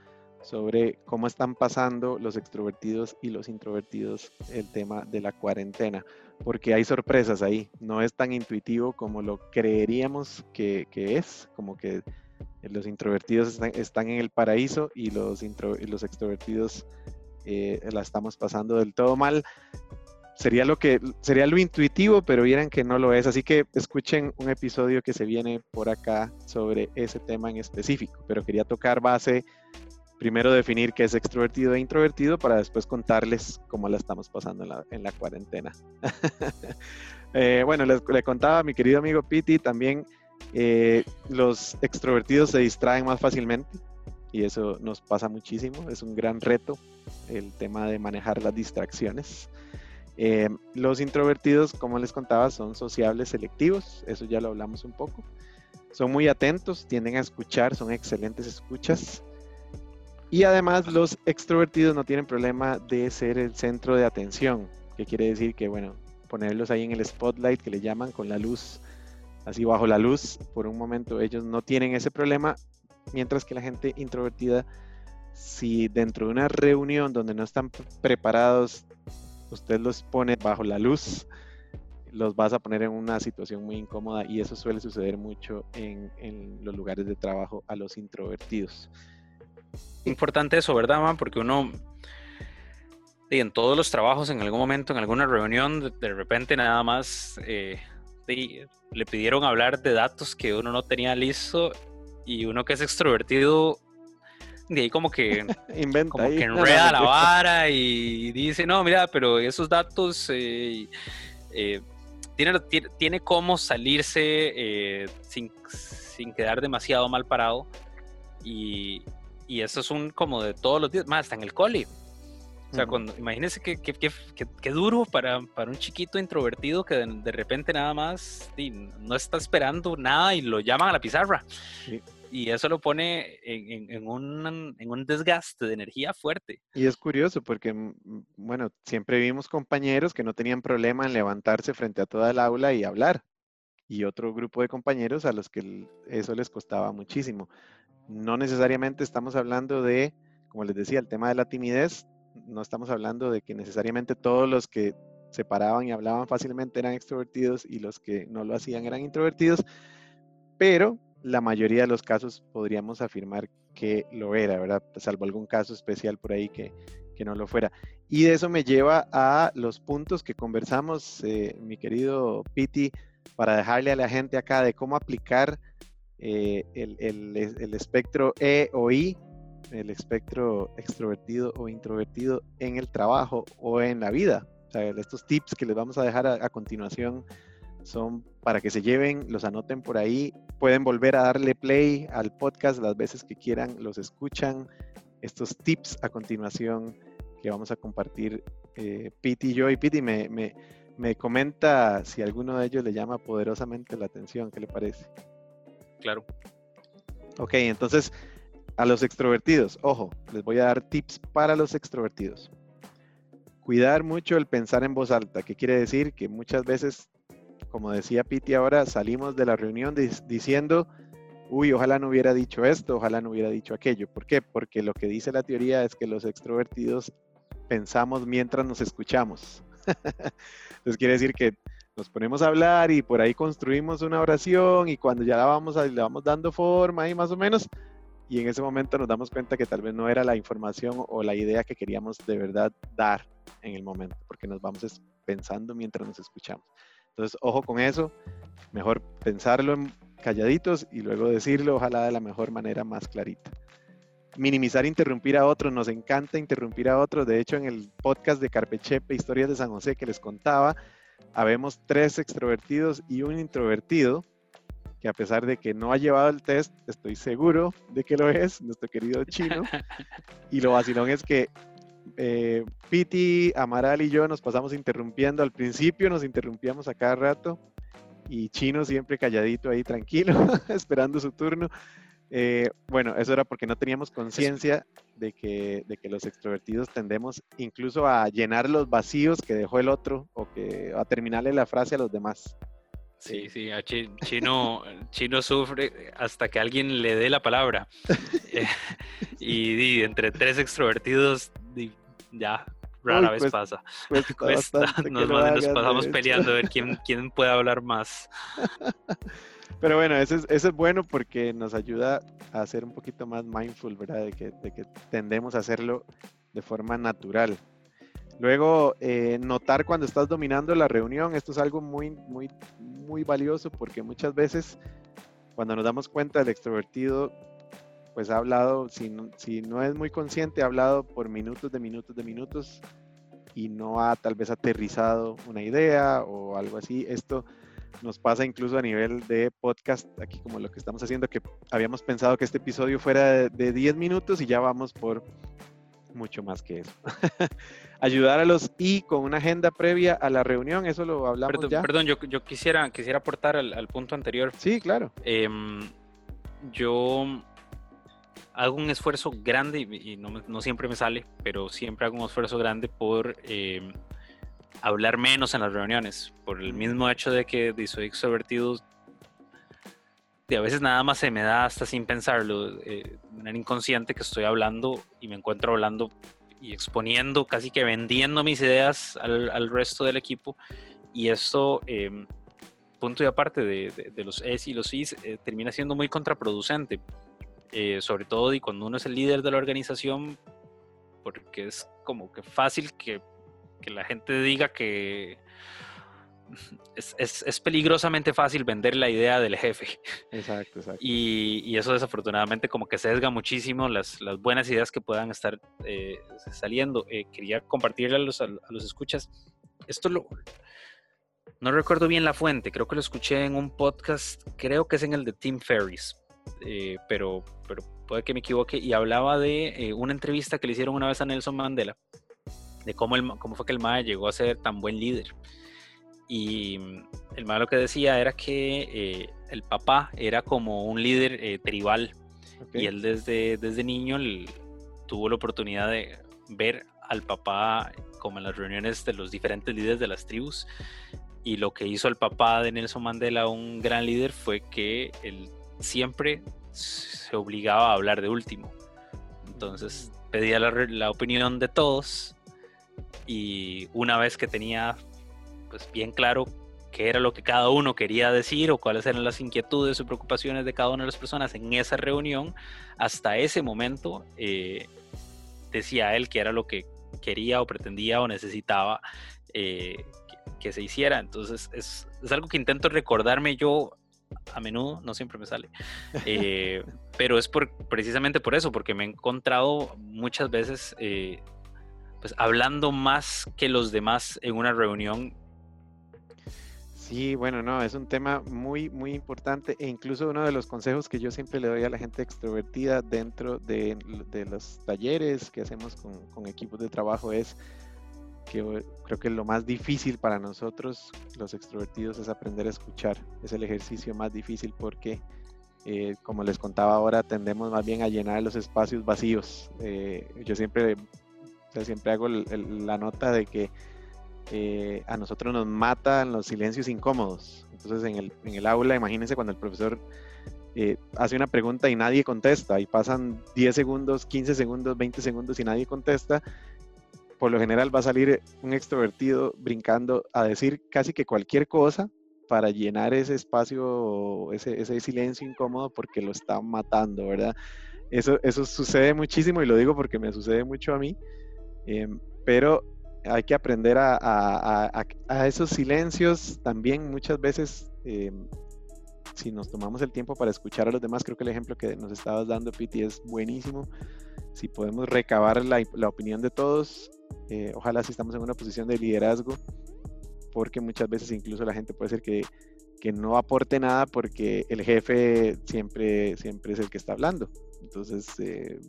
Speaker 1: sobre cómo están pasando los extrovertidos y los introvertidos el tema de la cuarentena, porque hay sorpresas ahí, no es tan intuitivo como lo creeríamos que, es, como que los introvertidos están, en el paraíso y los, los extrovertidos eh, la estamos pasando del todo mal. Sería lo que sería lo intuitivo, pero vieran que no lo es. Así que escuchen un episodio que se viene por acá sobre ese tema en específico. Pero quería tocar base primero definir qué es extrovertido e introvertido para después contarles cómo la estamos pasando en la, cuarentena. [LAUGHS] Eh, bueno, le contaba a mi querido amigo Piti también, eh, los extrovertidos se distraen más fácilmente y eso nos pasa muchísimo, es un gran reto el tema de manejar las distracciones. Eh, los introvertidos, como les contaba, son sociables selectivos, eso ya lo hablamos un poco. Son muy atentos, tienden a escuchar, son excelentes escuchas. Y además los extrovertidos no tienen problema de ser el centro de atención, que quiere decir que, bueno, ponerlos ahí en el spotlight que le llaman con la luz, así bajo la luz, por un momento ellos no tienen ese problema, mientras que la gente introvertida, si dentro de una reunión donde no están preparados, usted los pone bajo la luz, los vas a poner en una situación muy incómoda y eso suele suceder mucho en, los lugares de trabajo a los introvertidos
Speaker 3: importante eso, ¿verdad, man? Porque uno, en todos los trabajos, en algún momento, en alguna reunión, de, repente nada más eh, le pidieron hablar de datos que uno no tenía listo y uno que es extrovertido, de ahí como que, [LAUGHS]
Speaker 1: Inventa
Speaker 3: como que enreda la vara y dice, no, mira, pero esos datos... Eh, eh, tiene, tiene, cómo salirse sin, sin quedar demasiado mal parado y, y eso es un como de todos los días, más hasta en el coli. O sea, cuando, imagínense qué que, que, duro para, para, un chiquito introvertido que de, repente nada más no está esperando nada y lo llaman a la pizarra. Y eso lo pone en, un, un, desgaste de energía fuerte.
Speaker 1: Y es curioso porque, mm, bueno, siempre vimos compañeros que no tenían problema en levantarse frente a toda el aula y hablar. Y otro grupo de compañeros a los que eso les costaba muchísimo. No necesariamente estamos hablando de, como les decía, el tema de la timidez, no estamos hablando de que necesariamente todos los que se paraban y hablaban fácilmente eran extrovertidos y los que no lo hacían eran introvertidos, pero la mayoría de los casos podríamos afirmar que lo era, ¿verdad? Salvo algún caso especial por ahí que, no lo fuera. Y de eso me lleva a los puntos que conversamos, eh, mi querido Piti, para dejarle a la gente acá de cómo aplicar eh, el, espectro E o I, el espectro extrovertido o introvertido en el trabajo o en la vida. estos tips que les vamos a dejar a, continuación son para que se lleven, los anoten por ahí. Pueden volver a darle play al podcast las veces que quieran, los escuchan. Estos tips a continuación que vamos a compartir eh, Piti y yo. Y Piti me, me, me comenta si alguno de ellos le llama poderosamente la atención. ¿Qué le parece?
Speaker 3: claro.
Speaker 1: Ok, entonces a los extrovertidos, ojo, les voy a dar tips para los extrovertidos. Cuidar mucho el pensar en voz alta, que quiere decir que muchas veces, como decía Piti ahora, salimos de la reunión diciendo, uy, ojalá no hubiera dicho esto, ojalá no hubiera dicho aquello. ¿Por qué? Porque lo que dice la teoría es que los extrovertidos pensamos mientras nos escuchamos. [LAUGHS] Entonces quiere decir que nos ponemos a hablar y por ahí construimos una oración y cuando ya la vamos, a, le vamos dando forma ahí más o menos, y en ese momento nos damos cuenta que tal vez no era la información o la idea que queríamos de verdad dar en el momento, porque nos vamos pensando mientras nos escuchamos. Entonces, ojo con eso, mejor pensarlo calladitos y luego decirlo, ojalá de la mejor manera, más clarita. Minimizar, interrumpir a otros, nos encanta interrumpir a otros. De hecho, en el podcast de Carpechepe, Historias de San José, que les contaba, habemos tres extrovertidos y un introvertido, que a pesar de que no ha llevado el test, estoy seguro de que lo es, nuestro querido chino. [LAUGHS] y lo vacilón es que eh, Piti, Amaral y yo nos pasamos interrumpiendo. Al principio nos interrumpíamos a cada rato y Chino siempre calladito ahí, tranquilo, [LAUGHS] esperando su turno. Eh, bueno, eso era porque no teníamos conciencia de que, de que los extrovertidos tendemos incluso a llenar los vacíos que dejó el otro o que a terminarle la frase a los demás.
Speaker 3: Sí, sí, Chino, Chino sufre hasta que alguien le dé la palabra. Eh, [LAUGHS] [LAUGHS] y, entre tres extrovertidos, ya rara vez pasa. [LAUGHS] [LAUGHS] Nos, nos, pasamos peleando a ver quién, [LAUGHS] quién puede hablar más.
Speaker 1: Pero bueno, eso es, eso es bueno porque nos ayuda a ser un poquito más mindful, ¿verdad? De que, de que tendemos a hacerlo de forma natural. Luego, eh, notar cuando estás dominando la reunión, esto es algo muy, muy, muy valioso porque muchas veces cuando nos damos cuenta del extrovertido, pues ha hablado, si no, si no es muy consciente, ha hablado por minutos de minutos de minutos y no ha tal vez aterrizado una idea o algo así. Esto nos pasa incluso a nivel de podcast, aquí como lo que estamos haciendo, que habíamos pensado que este episodio fuera de 10 minutos y ya vamos por mucho más que eso. [LAUGHS] Ayudar a los y con una agenda previa a la reunión, eso lo hablamos
Speaker 3: perdón,
Speaker 1: ya.
Speaker 3: Perdón, yo, yo quisiera, quisiera aportar al, punto anterior.
Speaker 1: Sí, claro.
Speaker 3: Em, yo hago un esfuerzo grande y, no, siempre me sale, pero siempre hago un esfuerzo grande por em, hablar menos en las reuniones, por el mismo hecho de que soy extrovertido a veces nada más se me da hasta sin pensarlo, eh, de manera inconsciente que estoy hablando y me encuentro hablando y exponiendo, casi que vendiendo mis ideas al, resto del equipo. Y esto, em, punto y aparte de, los es y los is, eh, termina siendo muy contraproducente. Eh, sobre todo y cuando uno es el líder de la organización, porque es como que fácil que, que la gente diga que [LAUGHS] es, peligrosamente fácil vender la idea del jefe.
Speaker 1: Exacto, exacto.
Speaker 3: Y, eso desafortunadamente como que sesga muchísimo las, buenas ideas que puedan estar eh, saliendo. Eh, quería compartirle a los, a, los escuchas. Esto lo... No recuerdo bien la fuente, creo que lo escuché en un podcast, creo que es en el de Tim Ferris, eh, pero, pero puede que me equivoque, y hablaba de una entrevista que le hicieron una vez a Nelson Mandela, de cómo, el, cómo fue que el MAE llegó a ser tan buen líder. Y mm, el malo que decía era que eh, el papá era como un líder eh, tribal. Y él desde, desde niño tuvo la oportunidad de ver al papá como en las reuniones de los diferentes líderes de las tribus. Y lo que hizo el papá de Nelson Mandela, un gran líder, fue que él siempre se obligaba a hablar de último. Entonces pedía la, la opinión de todos y una vez que tenía pues bien claro qué era lo que cada uno quería decir o cuáles eran las inquietudes o preocupaciones de cada una de las personas en esa reunión, hasta ese momento eh, decía él que era lo que quería o pretendía o necesitaba eh, que, se hiciera. Entonces es, algo que intento recordarme yo a menudo, no siempre me sale, eh, [LAUGHS] pero es por, precisamente por eso, porque me he encontrado muchas veces pues hablando más que los demás en una reunión.
Speaker 1: Sí, bueno, no, es un tema muy, muy importante e incluso uno de los consejos que yo siempre le doy a la gente extrovertida dentro de, los talleres que hacemos con, equipos de trabajo es que creo que lo más difícil para nosotros, los extrovertidos, es aprender a escuchar. Es el ejercicio más difícil porque, eh, como les contaba ahora, tendemos más bien a llenar los espacios vacíos. Eh, yo siempre, siempre hago la nota de que eh, a nosotros nos matan los silencios incómodos. Entonces en el, en el aula, imagínense cuando el profesor eh, hace una pregunta y nadie contesta y pasan 10 segundos, 15 segundos, 20 segundos y nadie contesta, por lo general va a salir un extrovertido brincando a decir casi que cualquier cosa para llenar ese espacio, ese, silencio incómodo porque lo está matando, ¿verdad? Eso, eso sucede muchísimo y lo digo porque me sucede mucho a mí, em, pero hay que aprender a, esos silencios también muchas veces. Eh, si nos tomamos el tiempo para escuchar a los demás, creo que el ejemplo que nos estabas dando, Piti, es buenísimo. Si podemos recabar la, opinión de todos, eh, ojalá si estamos en una posición de liderazgo, porque muchas veces incluso la gente puede ser que, que no aporte nada porque el jefe siempre, siempre es el que está hablando. Entonces, eh,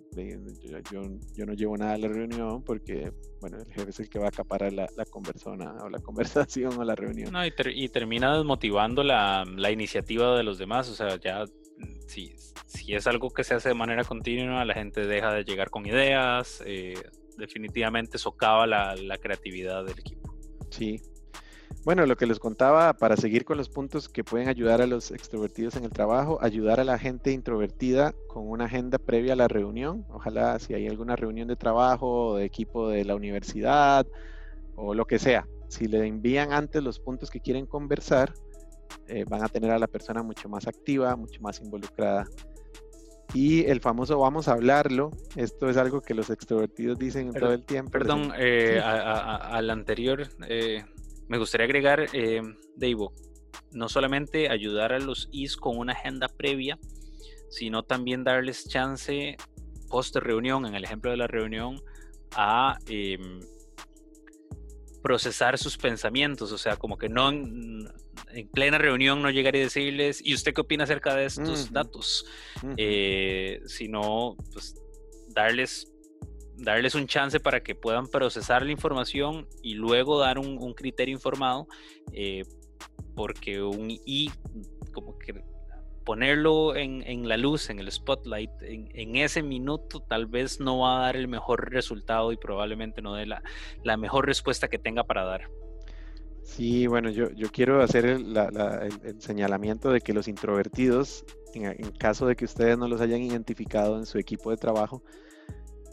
Speaker 1: yo, yo, no llevo nada a la reunión porque, bueno, el jefe es el que va a acaparar la, la [LAUGHS] o la conversación o la reunión.
Speaker 3: No, y, y termina desmotivando la, la, iniciativa de los demás. O sea, ya si, si es algo que se hace de manera continua, la gente deja de llegar con ideas, eh, definitivamente socava la, creatividad del equipo.
Speaker 1: Sí, Bueno, lo que les contaba, para seguir con los puntos que pueden ayudar a los extrovertidos en el trabajo, ayudar a la gente introvertida con una agenda previa a la reunión. Ojalá si hay alguna reunión de trabajo o de equipo de la universidad o lo que sea, si le envían antes los puntos que quieren conversar, eh, van a tener a la persona mucho más activa, mucho más involucrada. Y el famoso vamos a hablarlo, esto es algo que los extrovertidos dicen todo el tiempo.
Speaker 3: Perdón, eh, al anterior, eh, me gustaría agregar, eh, Dave, no solamente ayudar a los IS con una agenda previa, sino también darles chance post reunión, en el ejemplo de la reunión, a em, procesar sus pensamientos, o sea, como que no en, plena reunión no llegar y decirles, ¿y usted qué opina acerca de estos datos? Eh, sino, pues, darles, darles un chance para que puedan procesar la información y luego dar un, criterio informado, eh, porque un I, como que ponerlo en, la luz, en el spotlight, en, ese minuto tal vez no va a dar el mejor resultado y probablemente no dé la, la mejor respuesta que tenga para dar.
Speaker 1: Sí, bueno, yo, yo quiero hacer el, señalamiento de que los introvertidos, en, caso de que ustedes no los hayan identificado en su equipo de trabajo,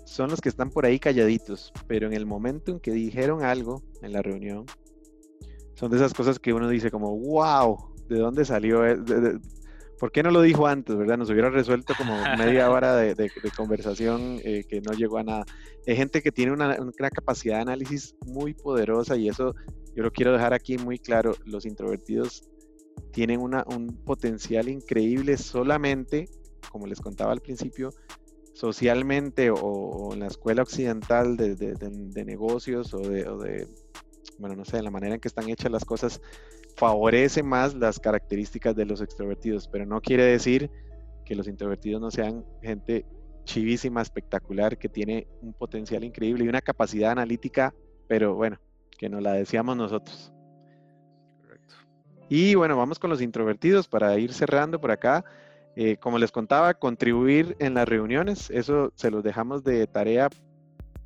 Speaker 1: son los que están por ahí calladitos, pero en el momento en que dijeron algo en la reunión, son de esas cosas que uno dice como, wow, ¿de dónde salió? E-?". ¿Por qué no lo dijo antes, verdad? Nos hubiera resuelto como [LAUGHS] media hora de, conversación eh, que no llegó a nada. Hay gente que tiene una, capacidad de análisis muy poderosa y eso yo lo quiero dejar aquí muy claro. Los introvertidos tienen una, un potencial increíble solamente, como les contaba al principio, socialmente o, en la escuela occidental de, negocios o de, o de, bueno, no sé, la manera en que están hechas las cosas favorece más las características de los extrovertidos, pero no quiere decir que los introvertidos no sean gente chivísima, espectacular, que tiene un potencial increíble y una capacidad analítica, pero bueno, que no la decíamos nosotros. Y bueno, vamos con los introvertidos para ir cerrando por acá. Eh, como les contaba, contribuir en las reuniones, eso se los dejamos de tarea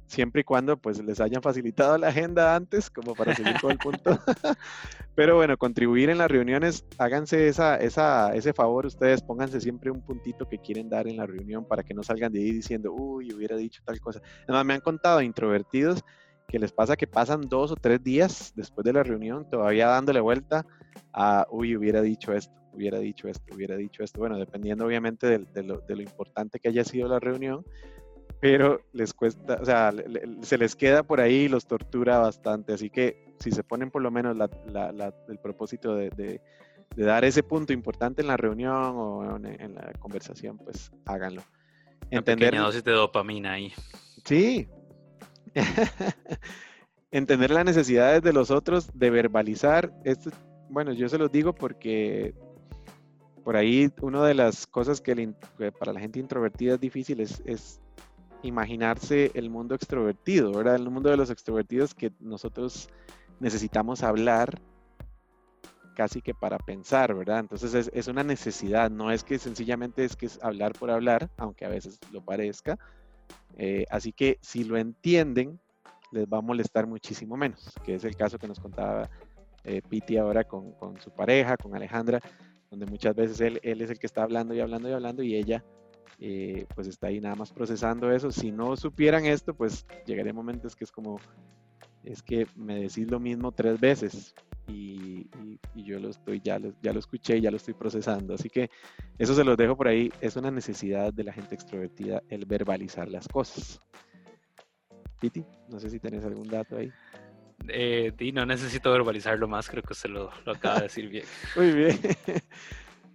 Speaker 1: siempre y cuando pues les hayan facilitado la agenda antes, como para seguir con el punto. [LAUGHS] [LAUGHS] Pero bueno, contribuir en las reuniones, háganse esa, esa, ese favor ustedes, pónganse siempre un puntito que quieren dar en la reunión para que no salgan de ahí diciendo, uy, hubiera dicho tal cosa. Además, me han contado introvertidos que les pasa que pasan dos o tres días después de la reunión todavía dándole vuelta a, uy, hubiera dicho esto, hubiera dicho esto, hubiera dicho esto. Bueno, dependiendo obviamente de, lo, de lo importante que haya sido la reunión, pero les cuesta, o sea, se les queda por ahí y los tortura bastante. Así que si se ponen por lo menos el propósito de, dar ese punto importante en la reunión o en, la conversación, pues háganlo.
Speaker 3: Entender. Una dosis de dopamina ahí.
Speaker 1: Sí. [LAUGHS] Entender las necesidades de los otros, de verbalizar. Esto, bueno, yo se los digo porque por ahí una de las cosas que, para la gente introvertida es difícil es imaginarse el mundo extrovertido, ¿verdad? El mundo de los extrovertidos que nosotros necesitamos hablar casi que para pensar, ¿verdad? Entonces es, una necesidad, no es que sencillamente es que es hablar por hablar, aunque a veces lo parezca. Eh, así que si lo entienden, les va a molestar muchísimo menos, que es el caso que nos contaba eh, Piti ahora con, su pareja, con Alejandra, donde muchas veces él, él es el que está hablando y hablando y hablando y ella eh, pues está ahí nada más procesando eso. Si no supieran esto, pues llegaría momentos que es como, es que me decís lo mismo tres veces y, yo lo estoy, ya lo, ya lo escuché, ya lo estoy procesando. Así que eso se los dejo por ahí. Es una necesidad de la gente extrovertida el verbalizar las cosas. Piti, no sé si tenés algún dato ahí.
Speaker 3: Eh, no necesito verbalizarlo más, creo que se lo, lo acaba de decir bien. [LAUGHS]
Speaker 1: Muy bien. [LAUGHS]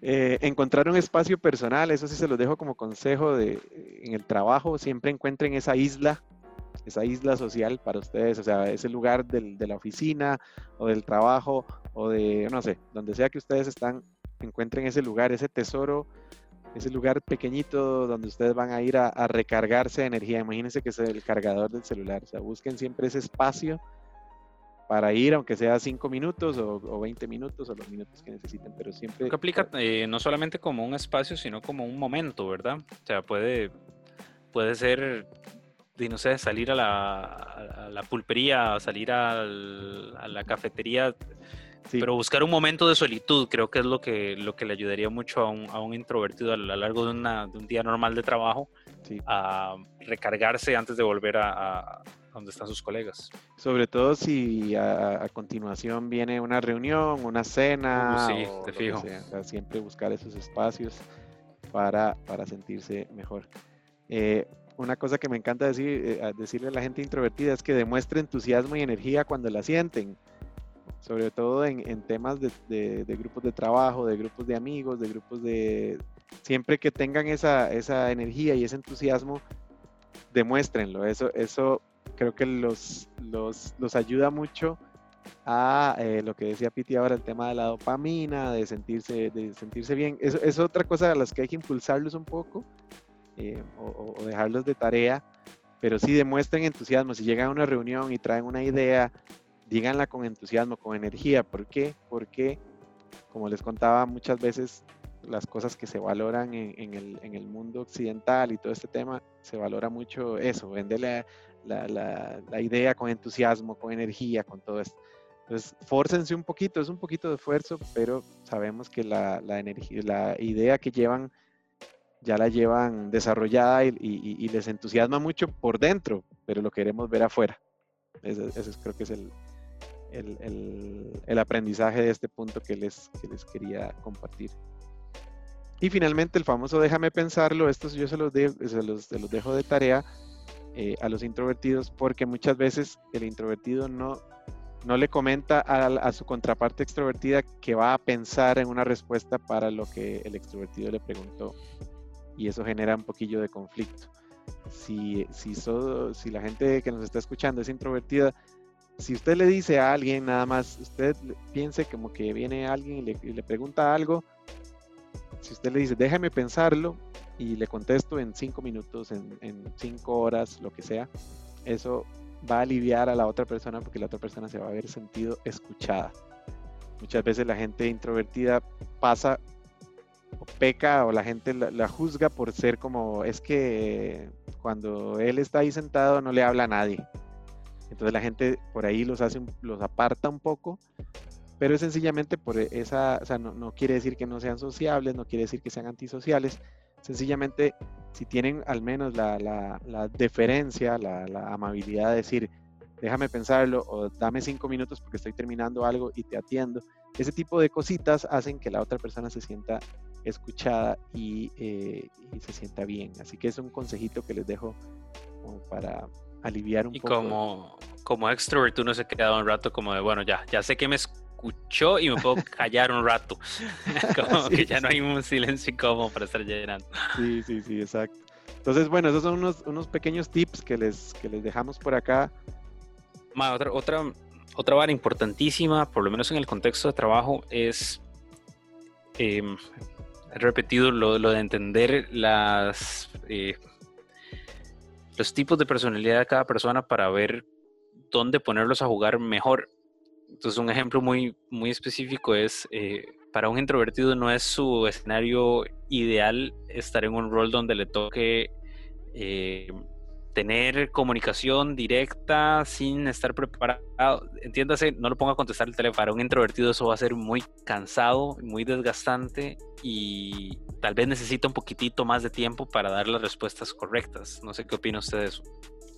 Speaker 1: Eh, encontrar un espacio personal, eso sí se los dejo como consejo de, en el trabajo, siempre encuentren esa isla, esa isla social para ustedes, o sea, ese lugar del, de la oficina o del trabajo o de, no sé, donde sea que ustedes están, encuentren ese lugar, ese tesoro, ese lugar pequeñito donde ustedes van a ir a, a recargarse de energía. Imagínense que es el cargador del celular, o sea, busquen siempre ese espacio para ir, aunque sea 5 minutos o, 20 minutos o los minutos que necesiten, pero siempre...
Speaker 3: Que aplica eh, no solamente como un espacio, sino como un momento, ¿verdad? O sea, puede, puede ser no sé, salir a la, pulpería, salir a la cafetería, pero buscar un momento de solitud creo que es lo que, lo que le ayudaría mucho a un, a un introvertido a lo largo de, una, de, un día normal de trabajo a recargarse antes de volver a, donde están sus colegas.
Speaker 1: Sobre todo si a, continuación viene una reunión, una cena.
Speaker 3: Uh, sí, te fijo.
Speaker 1: siempre buscar esos espacios para, para sentirse mejor. Eh, una cosa que me encanta decir, eh, decirle a la gente introvertida es que demuestre entusiasmo y energía cuando la sienten, sobre todo en, en temas de, de, grupos de trabajo, de grupos de amigos, de grupos de... Siempre que tengan esa, esa energía y ese entusiasmo, demuéstrenlo. Eso, eso creo que los, los, los ayuda mucho a eh, lo que decía Piti ahora, el tema de la dopamina, de sentirse, de sentirse bien. Eso es otra cosa a las que hay que impulsarlos un poco eh, o, dejarlos de tarea, pero sí demuestren entusiasmo. Si llegan a una reunión y traen una idea, díganla con entusiasmo, con energía. ¿Por qué? Porque, como les contaba muchas veces, las cosas que se valoran en, el, en, el, mundo occidental y todo este tema, se valora mucho eso, venderle la, la, la, idea con entusiasmo, con energía, con todo esto. Entonces, fórcense un poquito, es un poquito de esfuerzo, pero sabemos que la, la energía, la idea que llevan ya la llevan desarrollada y, les entusiasma mucho por dentro, pero lo queremos ver afuera. Ese, creo que es el, el, aprendizaje de este punto que les, les quería compartir. Y finalmente el famoso déjame pensarlo, esto yo se los, se los, dejo de tarea eh, a los introvertidos porque muchas veces el introvertido no, no le comenta a, a, su contraparte extrovertida que va a pensar en una respuesta para lo que el extrovertido le preguntó y eso genera un poquillo de conflicto. Si, si, si la gente que nos está escuchando es introvertida, si usted le dice a alguien nada más, usted piense como que viene alguien y le, pregunta algo, si usted le dice, déjame pensarlo y le contesto en cinco minutos, en, cinco horas, lo que sea, eso va a aliviar a la otra persona porque la otra persona se va a ver sentido escuchada. Muchas veces la gente introvertida pasa peca o la gente la, juzga por ser como, es que cuando él está ahí sentado no le habla a nadie. Entonces la gente por ahí los hace, los aparta un poco, pero es sencillamente por esa, o sea, no, quiere decir que no sean sociables, no quiere decir que sean antisociales, sencillamente si tienen al menos la, la, deferencia, la, la, amabilidad de decir, déjame pensarlo o dame cinco minutos porque estoy terminando algo y te atiendo, ese tipo de cositas hacen que la otra persona se sienta escuchada eh, y, se sienta bien. Así que es un consejito que les dejo para aliviar un
Speaker 3: y
Speaker 1: poco.
Speaker 3: Y como, como extrovert uno se queda un rato como de, bueno, ya, ya sé que me escuchó y me puedo [LAUGHS] callar un rato. [LAUGHS] como que ya no hay un silencio incómodo para estar llenando.
Speaker 1: Sí, sí, sí, exacto. Entonces, bueno, esos son unos, unos pequeños tips que les, que les dejamos por acá.
Speaker 3: Otra, otra, otra vara importantísima, por lo menos en el contexto de trabajo, es eh, he repetido lo, de entender las, eh, los tipos de personalidad de cada persona para ver dónde ponerlos a jugar mejor. Entonces, un ejemplo muy, muy específico es, eh, para un introvertido no es su escenario ideal estar en un rol donde le toque eh, tener comunicación directa sin estar preparado. Entiéndase, no lo ponga a contestar el teléfono. Para un introvertido eso va a ser muy cansado, muy desgastante y tal vez necesita un poquitito más de tiempo para dar las respuestas correctas. No sé qué opina usted de eso.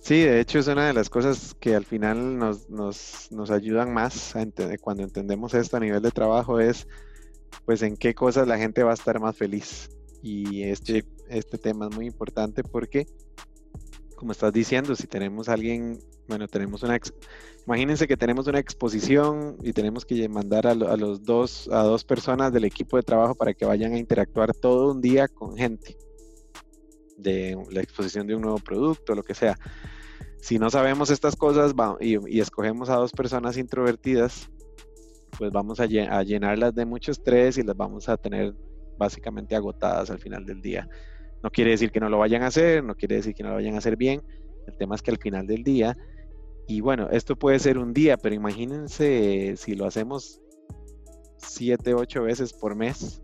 Speaker 1: Sí, de hecho es una de las cosas que al final nos, nos, nos ayudan más a entender, cuando entendemos esto a nivel de trabajo es pues en qué cosas la gente va a estar más feliz. Y este, este tema es muy importante porque como estás diciendo, si tenemos alguien, bueno, tenemos una, imagínense que tenemos una exposición y tenemos que mandar a, los dos, a dos personas del equipo de trabajo para que vayan a interactuar todo un día con gente de la exposición de un nuevo producto, lo que sea. Si no sabemos estas cosas y, escogemos a dos personas introvertidas, pues vamos a, a llenarlas de mucho estrés y las vamos a tener básicamente agotadas al final del día. No quiere decir que no lo vayan a hacer, no quiere decir que no lo vayan a hacer bien. El tema es que al final del día, y bueno, esto puede ser un día, pero imagínense si lo hacemos siete, ocho veces por mes,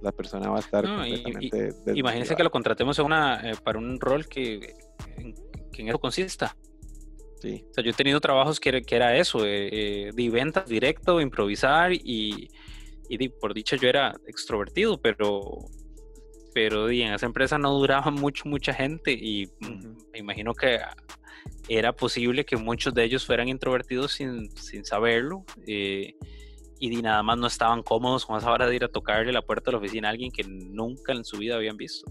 Speaker 1: la persona va a estar
Speaker 3: completamente Imagínense que lo contratemos una, eh, para un rol que, que en eso consista.
Speaker 1: Sí.
Speaker 3: O sea, yo he tenido trabajos que, que era eso, eh, de ventas directo, improvisar y, y por dicha yo era extrovertido, pero, pero en esa empresa no duraba [LAUGHS] mucho, mucha gente y me imagino que era posible que muchos de ellos fueran introvertidos sin, sin saberlo eh, y nada más no estaban cómodos con esa hora de ir a tocarle la puerta de la oficina a alguien que nunca en su vida habían visto.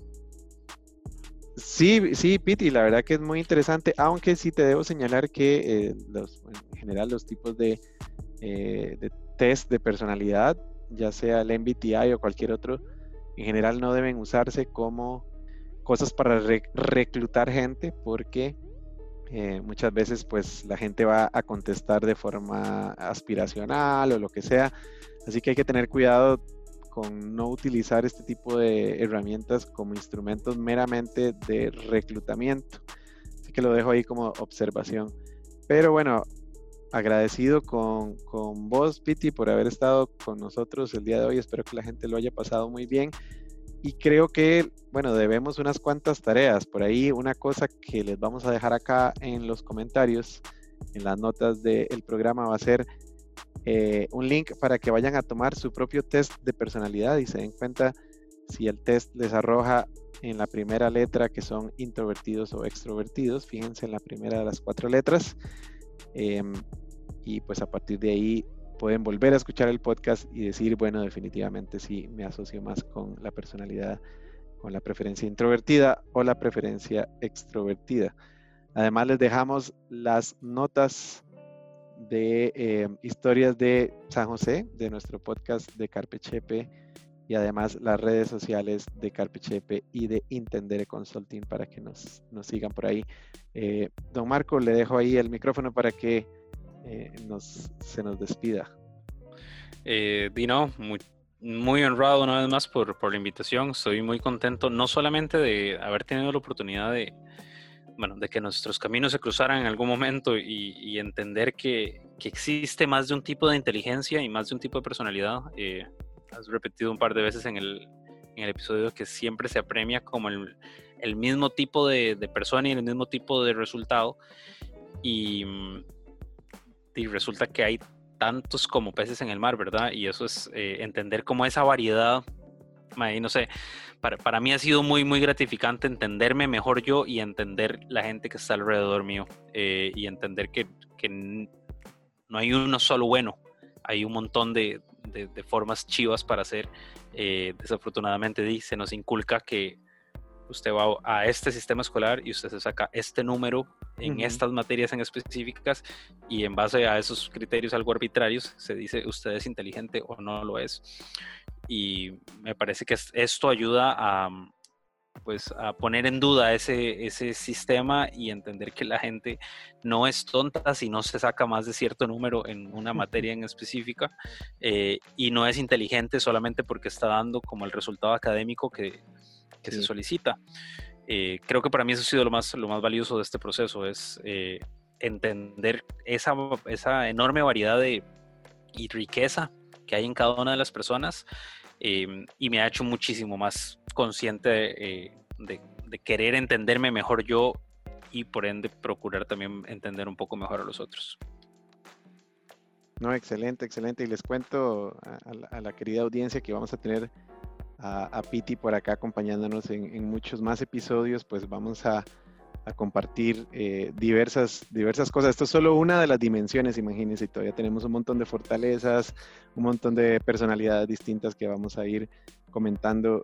Speaker 1: Sí, sí, Piti, la verdad que es muy interesante, aunque sí te debo señalar que eh, los, en general los tipos de, eh, de, test de personalidad, ya sea el MBTI o cualquier otro, en general no deben usarse como cosas para reclutar gente porque eh, muchas veces pues la gente va a contestar de forma aspiracional o lo que sea, así que hay que tener cuidado con no utilizar este tipo de herramientas como instrumentos meramente de reclutamiento. Así que lo dejo ahí como observación. Pero bueno, agradecido con, con vos, Piti, por haber estado con nosotros el día de hoy. Espero que la gente lo haya pasado muy bien. Y creo que, bueno, debemos unas cuantas tareas. Por ahí una cosa que les vamos a dejar acá en los comentarios, en las notas del programa, va a ser eh, un link para que vayan a tomar su propio test de personalidad y se den cuenta si el test les arroja en la primera letra que son introvertidos o extrovertidos. Fíjense en la primera de las cuatro letras. Em, y pues a partir de ahí pueden volver a escuchar el podcast y decir, bueno, definitivamente sí me asocio más con la personalidad, con la preferencia introvertida o la preferencia extrovertida. Además les dejamos las notas de eh, historias de San José, de nuestro podcast de Carpe Chepe y además las redes sociales de Carpe Chepe y de Intendere Consulting para que nos, nos sigan por ahí. Eh, don Marco, le dejo ahí el micrófono para que eh, nos, se nos despida.
Speaker 3: Dino, muy, muy, honrado una vez más por, por la invitación. Estoy muy contento, no solamente de haber tenido la oportunidad de, bueno, de que nuestros caminos se cruzaran en algún momento y, entender que, existe más de un tipo de inteligencia y más de un tipo de personalidad. Eh, has repetido un par de veces en el, episodio que siempre se apremia como el, mismo tipo de, persona y el mismo tipo de resultado. Y, y, resulta que hay tantos como peces en el mar, ¿verdad? Y eso es eh, entender cómo esa variedad no sé, para, mí ha sido muy, muy gratificante entenderme mejor yo y entender la gente que está alrededor mío eh, y entender que, no hay uno solo bueno, hay un montón de, formas chivas para hacer. Eh, desafortunadamente se nos inculca que usted va a este sistema escolar y usted se saca este número en estas materias en específicas y en base a esos criterios algo arbitrarios se dice usted es inteligente o no lo es y me parece que esto ayuda a, pues, a poner en duda ese, ese sistema y entender que la gente no es tonta si no se saca más de cierto número en una materia en específica eh, y no es inteligente solamente porque está dando como el resultado académico que, que se solicita. Eh, creo que para mí eso ha sido lo más, lo más valioso de este proceso, es eh, entender esa, esa enorme variedad de, y riqueza que hay en cada una de las personas Em, y me ha hecho muchísimo más consciente eh, de, querer entenderme mejor yo y por ende procurar también entender un poco mejor a los otros.
Speaker 1: No, excelente, excelente. Y les cuento a, la, querida audiencia que vamos a tener a, a Piti por acá acompañándonos en, muchos más episodios, pues vamos a, a compartir eh, diversas, diversas cosas. Esto es solo una de las dimensiones, imagínense, todavía tenemos un montón de fortalezas, un montón de personalidades distintas que vamos a ir comentando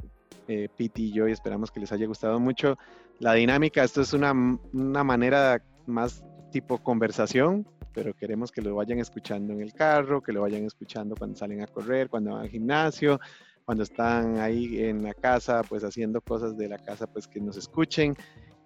Speaker 1: eh, Piti y yo y esperamos que les haya gustado mucho. La dinámica, esto es una, una manera más tipo conversación, pero queremos que lo vayan escuchando en el carro, que lo vayan escuchando cuando salen a correr, cuando van al gimnasio, cuando están ahí en la casa, pues haciendo cosas de la casa, pues que nos escuchen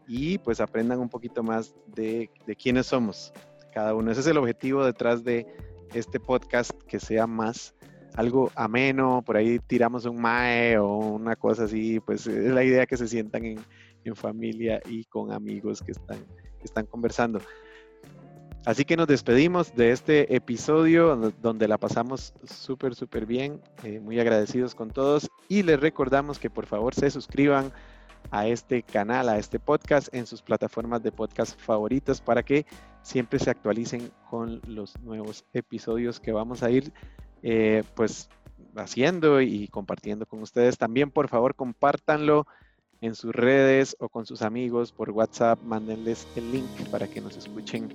Speaker 1: y pues aprendan un poquito más de, de quiénes somos cada uno. Ese es el objetivo detrás de este podcast, que sea más algo ameno, por ahí tiramos un mae o una cosa así, pues es la idea que se sientan en, en familia y con amigos que están, están conversando. Así que nos despedimos de este episodio donde la pasamos súper, súper bien, eh, muy agradecidos con todos y les recordamos que por favor se suscriban a este canal, a este podcast en sus plataformas de podcast favoritas para que siempre se actualicen con los nuevos episodios que vamos a ir eh, pues haciendo y compartiendo con ustedes. También por favor compártanlo en sus redes o con sus amigos por WhatsApp, mándenles el link para que nos escuchen.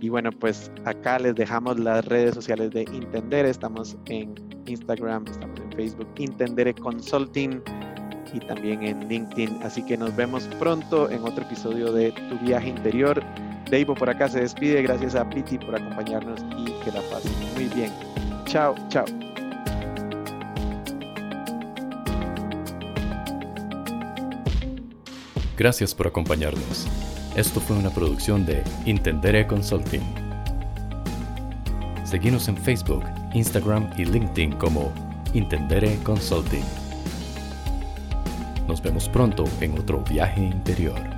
Speaker 1: Y bueno, pues acá les dejamos las redes sociales de Intendere. Estamos en Instagram, estamos en Facebook, Intendere Consulting y también en LinkedIn. Así que nos vemos pronto en otro episodio de Tu viaje interior. Dave por acá se despide. Gracias a Piti por acompañarnos y que la pasen muy bien. Chao, chao.
Speaker 2: Gracias por acompañarnos. Esto fue una producción de Intendere Consulting. Seguimos en Facebook, Instagram y LinkedIn como Intendere Consulting. Nos vemos pronto en otro viaje interior.